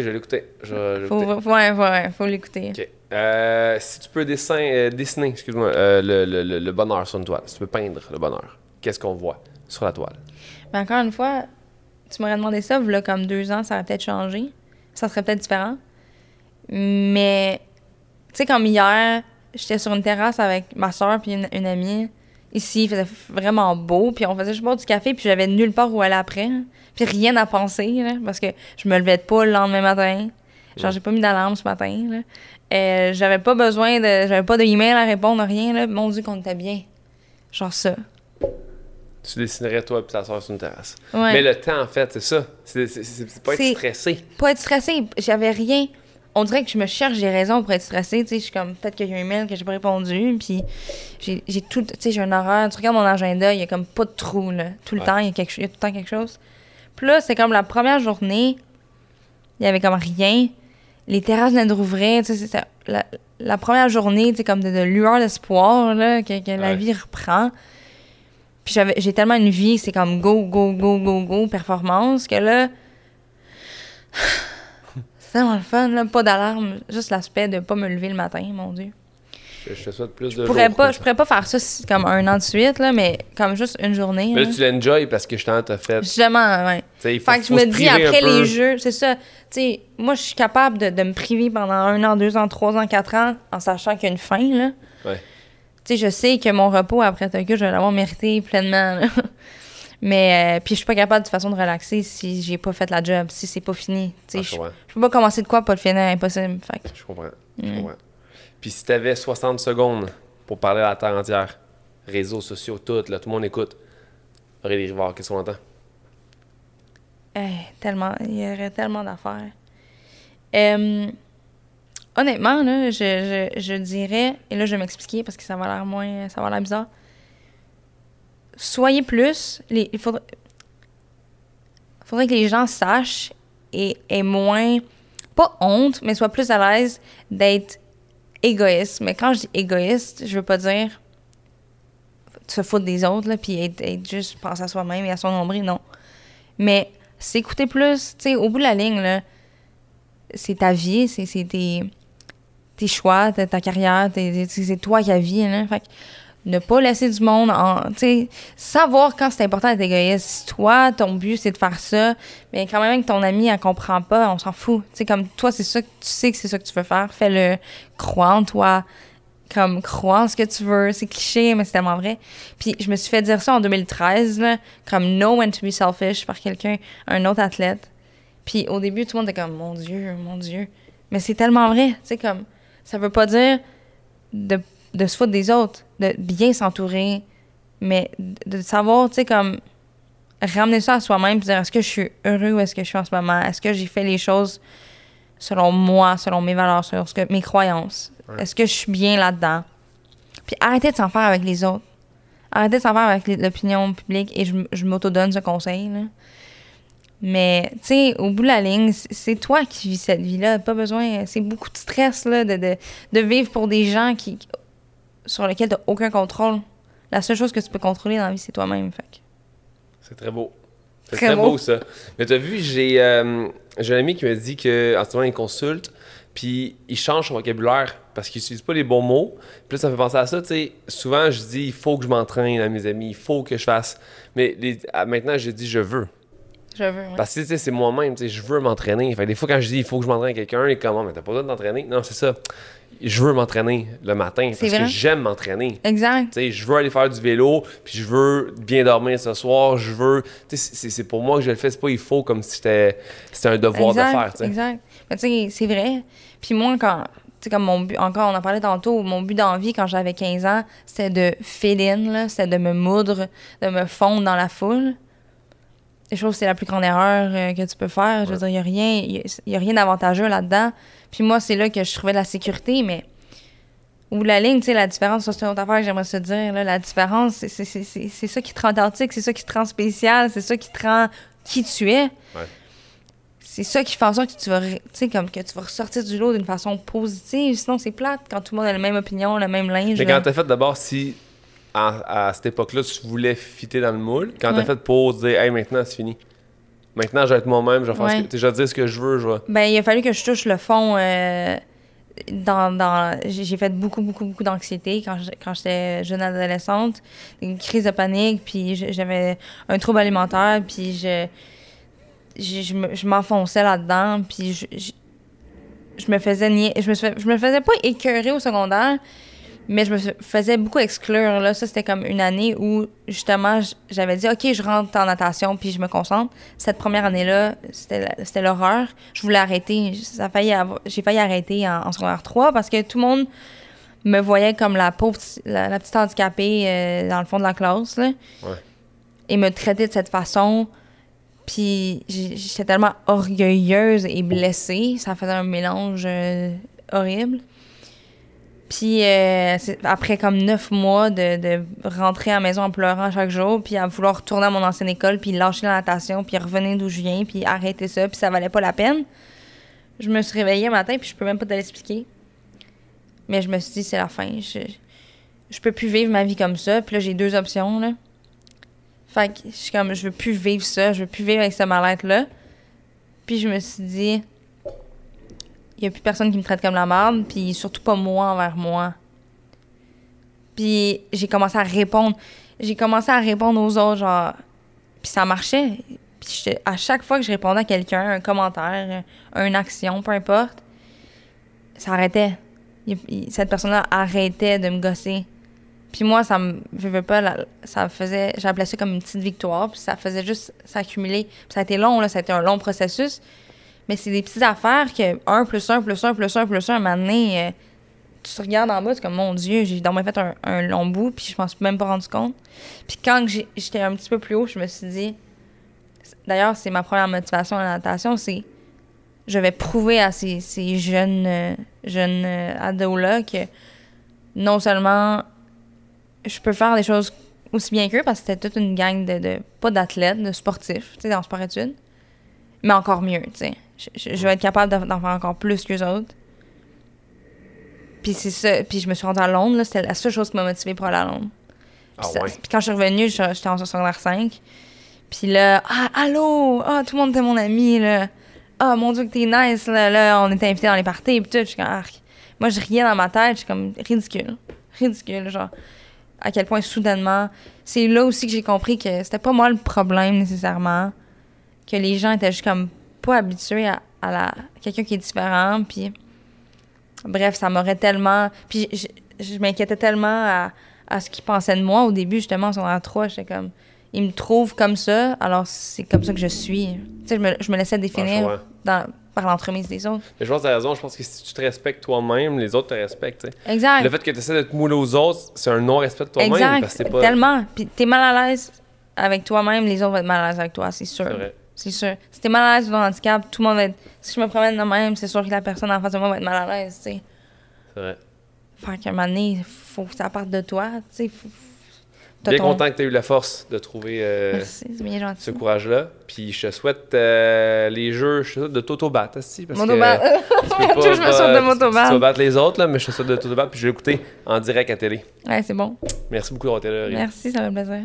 Je vais l'écouter. Faut, l'écouter. faut, ouais, ouais, faut l'écouter. Euh, si tu peux dessin, euh, dessiner, excuse-moi, euh, le, le- le- le bonheur sur une toile, si tu peux peindre le bonheur, qu'est-ce qu'on voit sur la toile? Mais encore une fois, tu m'aurais demandé ça, là, comme deux ans, ça aurait peut-être changé. Ça serait peut-être différent. Mais, tu sais, comme hier, j'étais sur une terrasse avec ma soeur puis une, une amie. Ici, il faisait vraiment beau, puis on faisait juste boire du café, puis j'avais nulle part où aller après. hein. Puis rien à penser, là, parce que je me levais pas le lendemain matin. Genre, j'ai pas mis d'alarme ce matin. Là. Euh, j'avais pas besoin de. J'avais pas d'email à répondre, rien. Là. Mon Dieu, qu'on était bien. Genre ça. Tu dessinerais toi et ta soeur sur une terrasse. Ouais. Mais le temps, en fait, c'est ça. C'est pas être stressé. pas être stressée. J'avais rien. On dirait que je me cherche des raisons pour être stressée. Tu sais, je suis comme, peut-être qu'il y a eu un mail que j'ai pas répondu. Puis j'ai tout. Tu sais, j'ai un horaire. Tu regardes mon agenda, il y a comme pas de trou, là. Tout le Ouais. temps, il y, a quelque, il y a tout le temps quelque chose. Puis là, c'est comme la première journée, il y avait comme rien. Les terrasses venaient de rouvrir. Tu sais, c'était la, la première journée, tu sais, comme de, de lueur d'espoir, là, que, que la vie reprend. Puis j'avais, j'ai tellement une vie, c'est comme go, go, go, go, go, performance, que là, tellement le fun, là, pas d'alarme, juste l'aspect de pas me lever le matin, mon Dieu. Je, je te souhaite plus de pourrais jours pas, je pourrais pas faire ça si- comme un an de suite, là, mais comme juste une journée. Mais là. tu l'enjoy parce que justement, t'as fait. Justement, ouais. Il faut, Fait que je me dis, après les jeux, c'est ça. Tu sais, moi, je suis capable de, de me priver pendant un an, deux ans, trois ans, quatre ans, en sachant qu'il y a une fin, là. Ouais. Tu sais, je sais que mon repos après Tokyo, je vais l'avoir mérité pleinement, là. Mais, euh, puis je suis pas capable de toute façon de relaxer si j'ai pas fait la job, si c'est pas fini. Ah, je peux pas commencer de quoi, pas le finir, impossible. Fait que- Je comprends. Je Mm. comprends. Puis si t'avais 60 secondes pour parler à la terre entière, réseaux sociaux, tout, là, tout le monde écoute, Aurélie Rivard, qu'est-ce qu'on entend? Eh, tellement, il y aurait tellement d'affaires. Euh, honnêtement, là, je, je, je dirais, et là je vais m'expliquer parce que ça va l'air moins, ça va l'air bizarre. Soyez plus. Les, il faudrait, que les gens sachent et aient moins, pas honte, mais soient plus à l'aise d'être égoïste. Mais quand je dis égoïste, je veux pas dire se foutre des autres, là, puis être, juste penser à soi-même et à son nombril, non. Mais s'écouter plus, tu au bout de la ligne, là, c'est ta vie, c'est tes, tes choix, ta, ta carrière, c'est toi qui as vie, là. Ne pas laisser du monde en. Savoir quand c'est important d'être égoïste. Si toi, ton but, c'est de faire ça, mais quand même que ton ami, elle comprend pas, on s'en fout. Sais, comme toi, c'est ça que tu sais que c'est ça que tu veux faire. Fais-le. Crois en toi. Comme, crois en ce que tu veux. C'est cliché, mais c'est tellement vrai. Puis, je me suis fait dire ça en 2013, là, comme Know when to be selfish par quelqu'un, un autre athlète. Puis, au début, tout le monde était comme, mon Dieu, mon Dieu. Mais c'est tellement vrai. Tu sais, comme, ça veut pas dire de, de se foutre des autres, de bien s'entourer, mais de, de savoir, tu sais, comme, ramener ça à soi-même, puis dire, est-ce que je suis heureux ou est-ce que je suis en ce moment? Est-ce que j'ai fait les choses selon moi, selon mes valeurs, selon ce que, mes croyances? Ouais. Est-ce que je suis bien là-dedans? Puis arrêtez de s'en faire avec les autres. Arrêtez de s'en faire avec l'opinion publique et je, m'auto-donne ce conseil. Là. Mais, tu sais, au bout de la ligne, c'est toi qui vis cette vie-là. Pas besoin. C'est beaucoup de stress là, de, de, de vivre pour des gens qui, sur lesquels tu aucun contrôle. La seule chose que tu peux contrôler dans la vie, c'est toi-même. C'est très beau. C'est Très très, beau. beau. ça. Mais t'as vu, j'ai euh, j'ai un ami qui me dit qu'en ce moment, il consulte, puis il change son vocabulaire parce qu'il n'utilise pas les bons mots. Puis là, ça me fait penser à ça, tu sais. Souvent, je dis, il faut que je m'entraîne à mes amis, il faut que je fasse. Mais les- maintenant, je dis, je veux. Je veux. ouais. Parce que, tu sais, c'est moi-même, tu sais, je veux m'entraîner. Fait que des fois, quand je dis, il faut que je m'entraîne à quelqu'un, il est comme, Ah, mais t'as pas besoin de t'entraîner. Non, c'est ça. Je veux m'entraîner le matin parce que j'aime m'entraîner. Exact. Tu sais, je veux aller faire du vélo, puis je veux bien dormir ce soir, je veux... C'est- pour moi que je le fais, c'est pas il faut comme si c'était un devoir exact, de faire, tu sais. Exact. Mais tu sais, c'est vrai. Puis moi, quand. Comme mon but, encore, on en parlait tantôt, mon but d'envie quand j'avais 15 ans, c'était de fit in, c'était de me moudre, de me fondre dans la foule. Je trouve que c'est la plus grande erreur euh, que tu peux faire. Je veux dire, il n'y a rien, y a- y a rien d'avantageux là-dedans. Puis moi, c'est là que je trouvais de la sécurité, mais. Ou la ligne, tu sais, la différence, ça, c'est une autre affaire que j'aimerais se dire. Là, la différence, c'est- ça qui te rend authentique, c'est ça qui te rend spécial, c'est ça qui te rend qui tu es c'est ça qui fait en sorte que tu vas, comme que tu vas ressortir du lot d'une façon positive. Sinon, c'est plate quand tout le monde a la même opinion, le même linge. Mais quand t'as fait d'abord, si à, à cette époque-là, tu voulais fitter dans le moule, quand Ouais. t'as fait pour dire, hey, maintenant, c'est fini. Maintenant, je vais être moi-même, je vais faire ce que... Je vais dire ce que je veux, je vais... Ben, il a fallu que je touche le fond. euh, dans, dans, j'ai fait beaucoup, beaucoup, beaucoup d'anxiété quand je- quand j'étais jeune adolescente. Une crise de panique, puis j'avais un trouble alimentaire, puis je, je, je me- je m'enfonçais là-dedans, puis je, je, je me faisais nier, je me, je me faisais pas écœurer au secondaire, mais je me fais- faisais beaucoup exclure. Là. Ça, c'était comme une année où, justement, j'avais dit, OK, je rentre en natation, puis je me concentre. Cette première année-là, c'était l'horreur. Je voulais arrêter. J'ai failli arrêter en, en secondaire 3 parce que tout le monde me voyait comme la pauvre, la, la petite handicapée euh, dans le fond de la classe. Là. Ouais. Et me traiter de cette façon. Puis j'étais tellement orgueilleuse et blessée. Ça faisait un mélange euh, horrible. Puis euh, après comme neuf mois de, de rentrer à la maison en pleurant chaque jour, puis à vouloir retourner à mon ancienne école, puis lâcher la natation, puis revenir d'où je viens, puis arrêter ça, puis ça valait pas la peine. Je me suis réveillée un matin, puis je peux même pas te l'expliquer. Mais je me suis dit, c'est la fin. Je, je peux plus vivre ma vie comme ça. Puis là, j'ai deux options, là. Fait que je suis comme, je veux plus vivre ça, je veux plus vivre avec ce mal-être-là. Puis je me suis dit, il y a plus personne qui me traite comme la merde, puis surtout pas moi envers moi. Puis j'ai commencé à répondre. J'ai commencé à répondre aux autres, genre. Puis ça marchait. Puis à chaque fois que je répondais à quelqu'un, un commentaire, une action, peu importe, ça arrêtait. Cette personne-là arrêtait de me gosser. Puis moi, ça me. Je pas, ça faisait. J'appelais ça comme une petite victoire, puis ça faisait juste s'accumuler. Ça a été long, là, ça a été un long processus. Mais c'est des petites affaires que 1 plus 1 plus 1 plus 1 plus 1, un moment donné, euh, tu te regardes en bas, c'est comme mon Dieu, j'ai dans ma fait un, un long bout, puis je m'en suis même pas rendu compte. Puis quand j'étais un petit peu plus haut, je me suis dit. D'ailleurs, c'est ma première motivation à la natation, c'est. Je vais prouver à ces, ces jeunes, euh, jeunes euh, ados-là que non seulement je peux faire des choses aussi bien qu'eux parce que c'était toute une gang de, pas d'athlètes, de sportifs, tu sais, dans le sport études. Mais encore mieux, tu sais. Je, je- je vais être capable d'en faire encore plus qu'eux autres. Puis c'est ça. Puis je me suis rendue à Londres, là, c'était la seule chose qui m'a motivée pour aller à Londres. Ah Puis, ça- puis quand je suis revenue, j'étais en secondaire 5. Puis là, ah, allô, ah, tout le monde était mon ami, là. Ah, mon Dieu, que t'es nice, là, là, on était invités dans les parties, puis tout. Je suis comme, arc. Moi, je riais dans ma tête, je suis comme, ridicule. Ridicule, genre. À quel point, soudainement, c'est là aussi que j'ai compris que c'était pas moi le problème, nécessairement. Que les gens étaient juste comme pas habitués à, à la, quelqu'un qui est différent, puis. Bref, ça m'aurait tellement. Puis je, je- m'inquiétais tellement à, à ce qu'ils pensaient de moi au début, justement, en secondaire 3. J'étais comme. Ils me trouvent comme ça, alors c'est comme ça que je suis. Tu sais, je me, je me laissais définir ouais. dans- par l'entremise des autres. Mais je pense que t'as raison. Je pense que si tu te respectes toi-même, les autres te respectent. tu sais. Exact. Le fait que tu essaies de te mouler aux autres, c'est un non-respect de toi-même. exact. Parce que pas. Tellement. Puis t'es mal à l'aise avec toi-même, les autres vont être mal à l'aise avec toi, c'est sûr. C'est vrai. C'est sûr. Si t'es mal à l'aise de ton handicap, tout le monde va être. Si je me promène de même, c'est sûr que la personne en face de moi va être mal à l'aise, tu sais. C'est vrai. Fait qu'à un moment donné, faut que ça parte de toi, tu sais. faut- Bien ton- content que tu aies eu la force de trouver euh, Merci, bien ce courage-là. Puis je te souhaite euh, les jeux je te souhaite de t'auto-battre aussi. Parce Motobat. que tu peux pas, Je me souhaite de tu- m'auto-battre. Tu vas battre les autres, là, mais je te souhaite de t'auto-battre. Puis je vais l'écouter en direct à télé. Ouais, c'est bon. Merci beaucoup d'avoir été là. Aurélie. Merci, ça fait plaisir.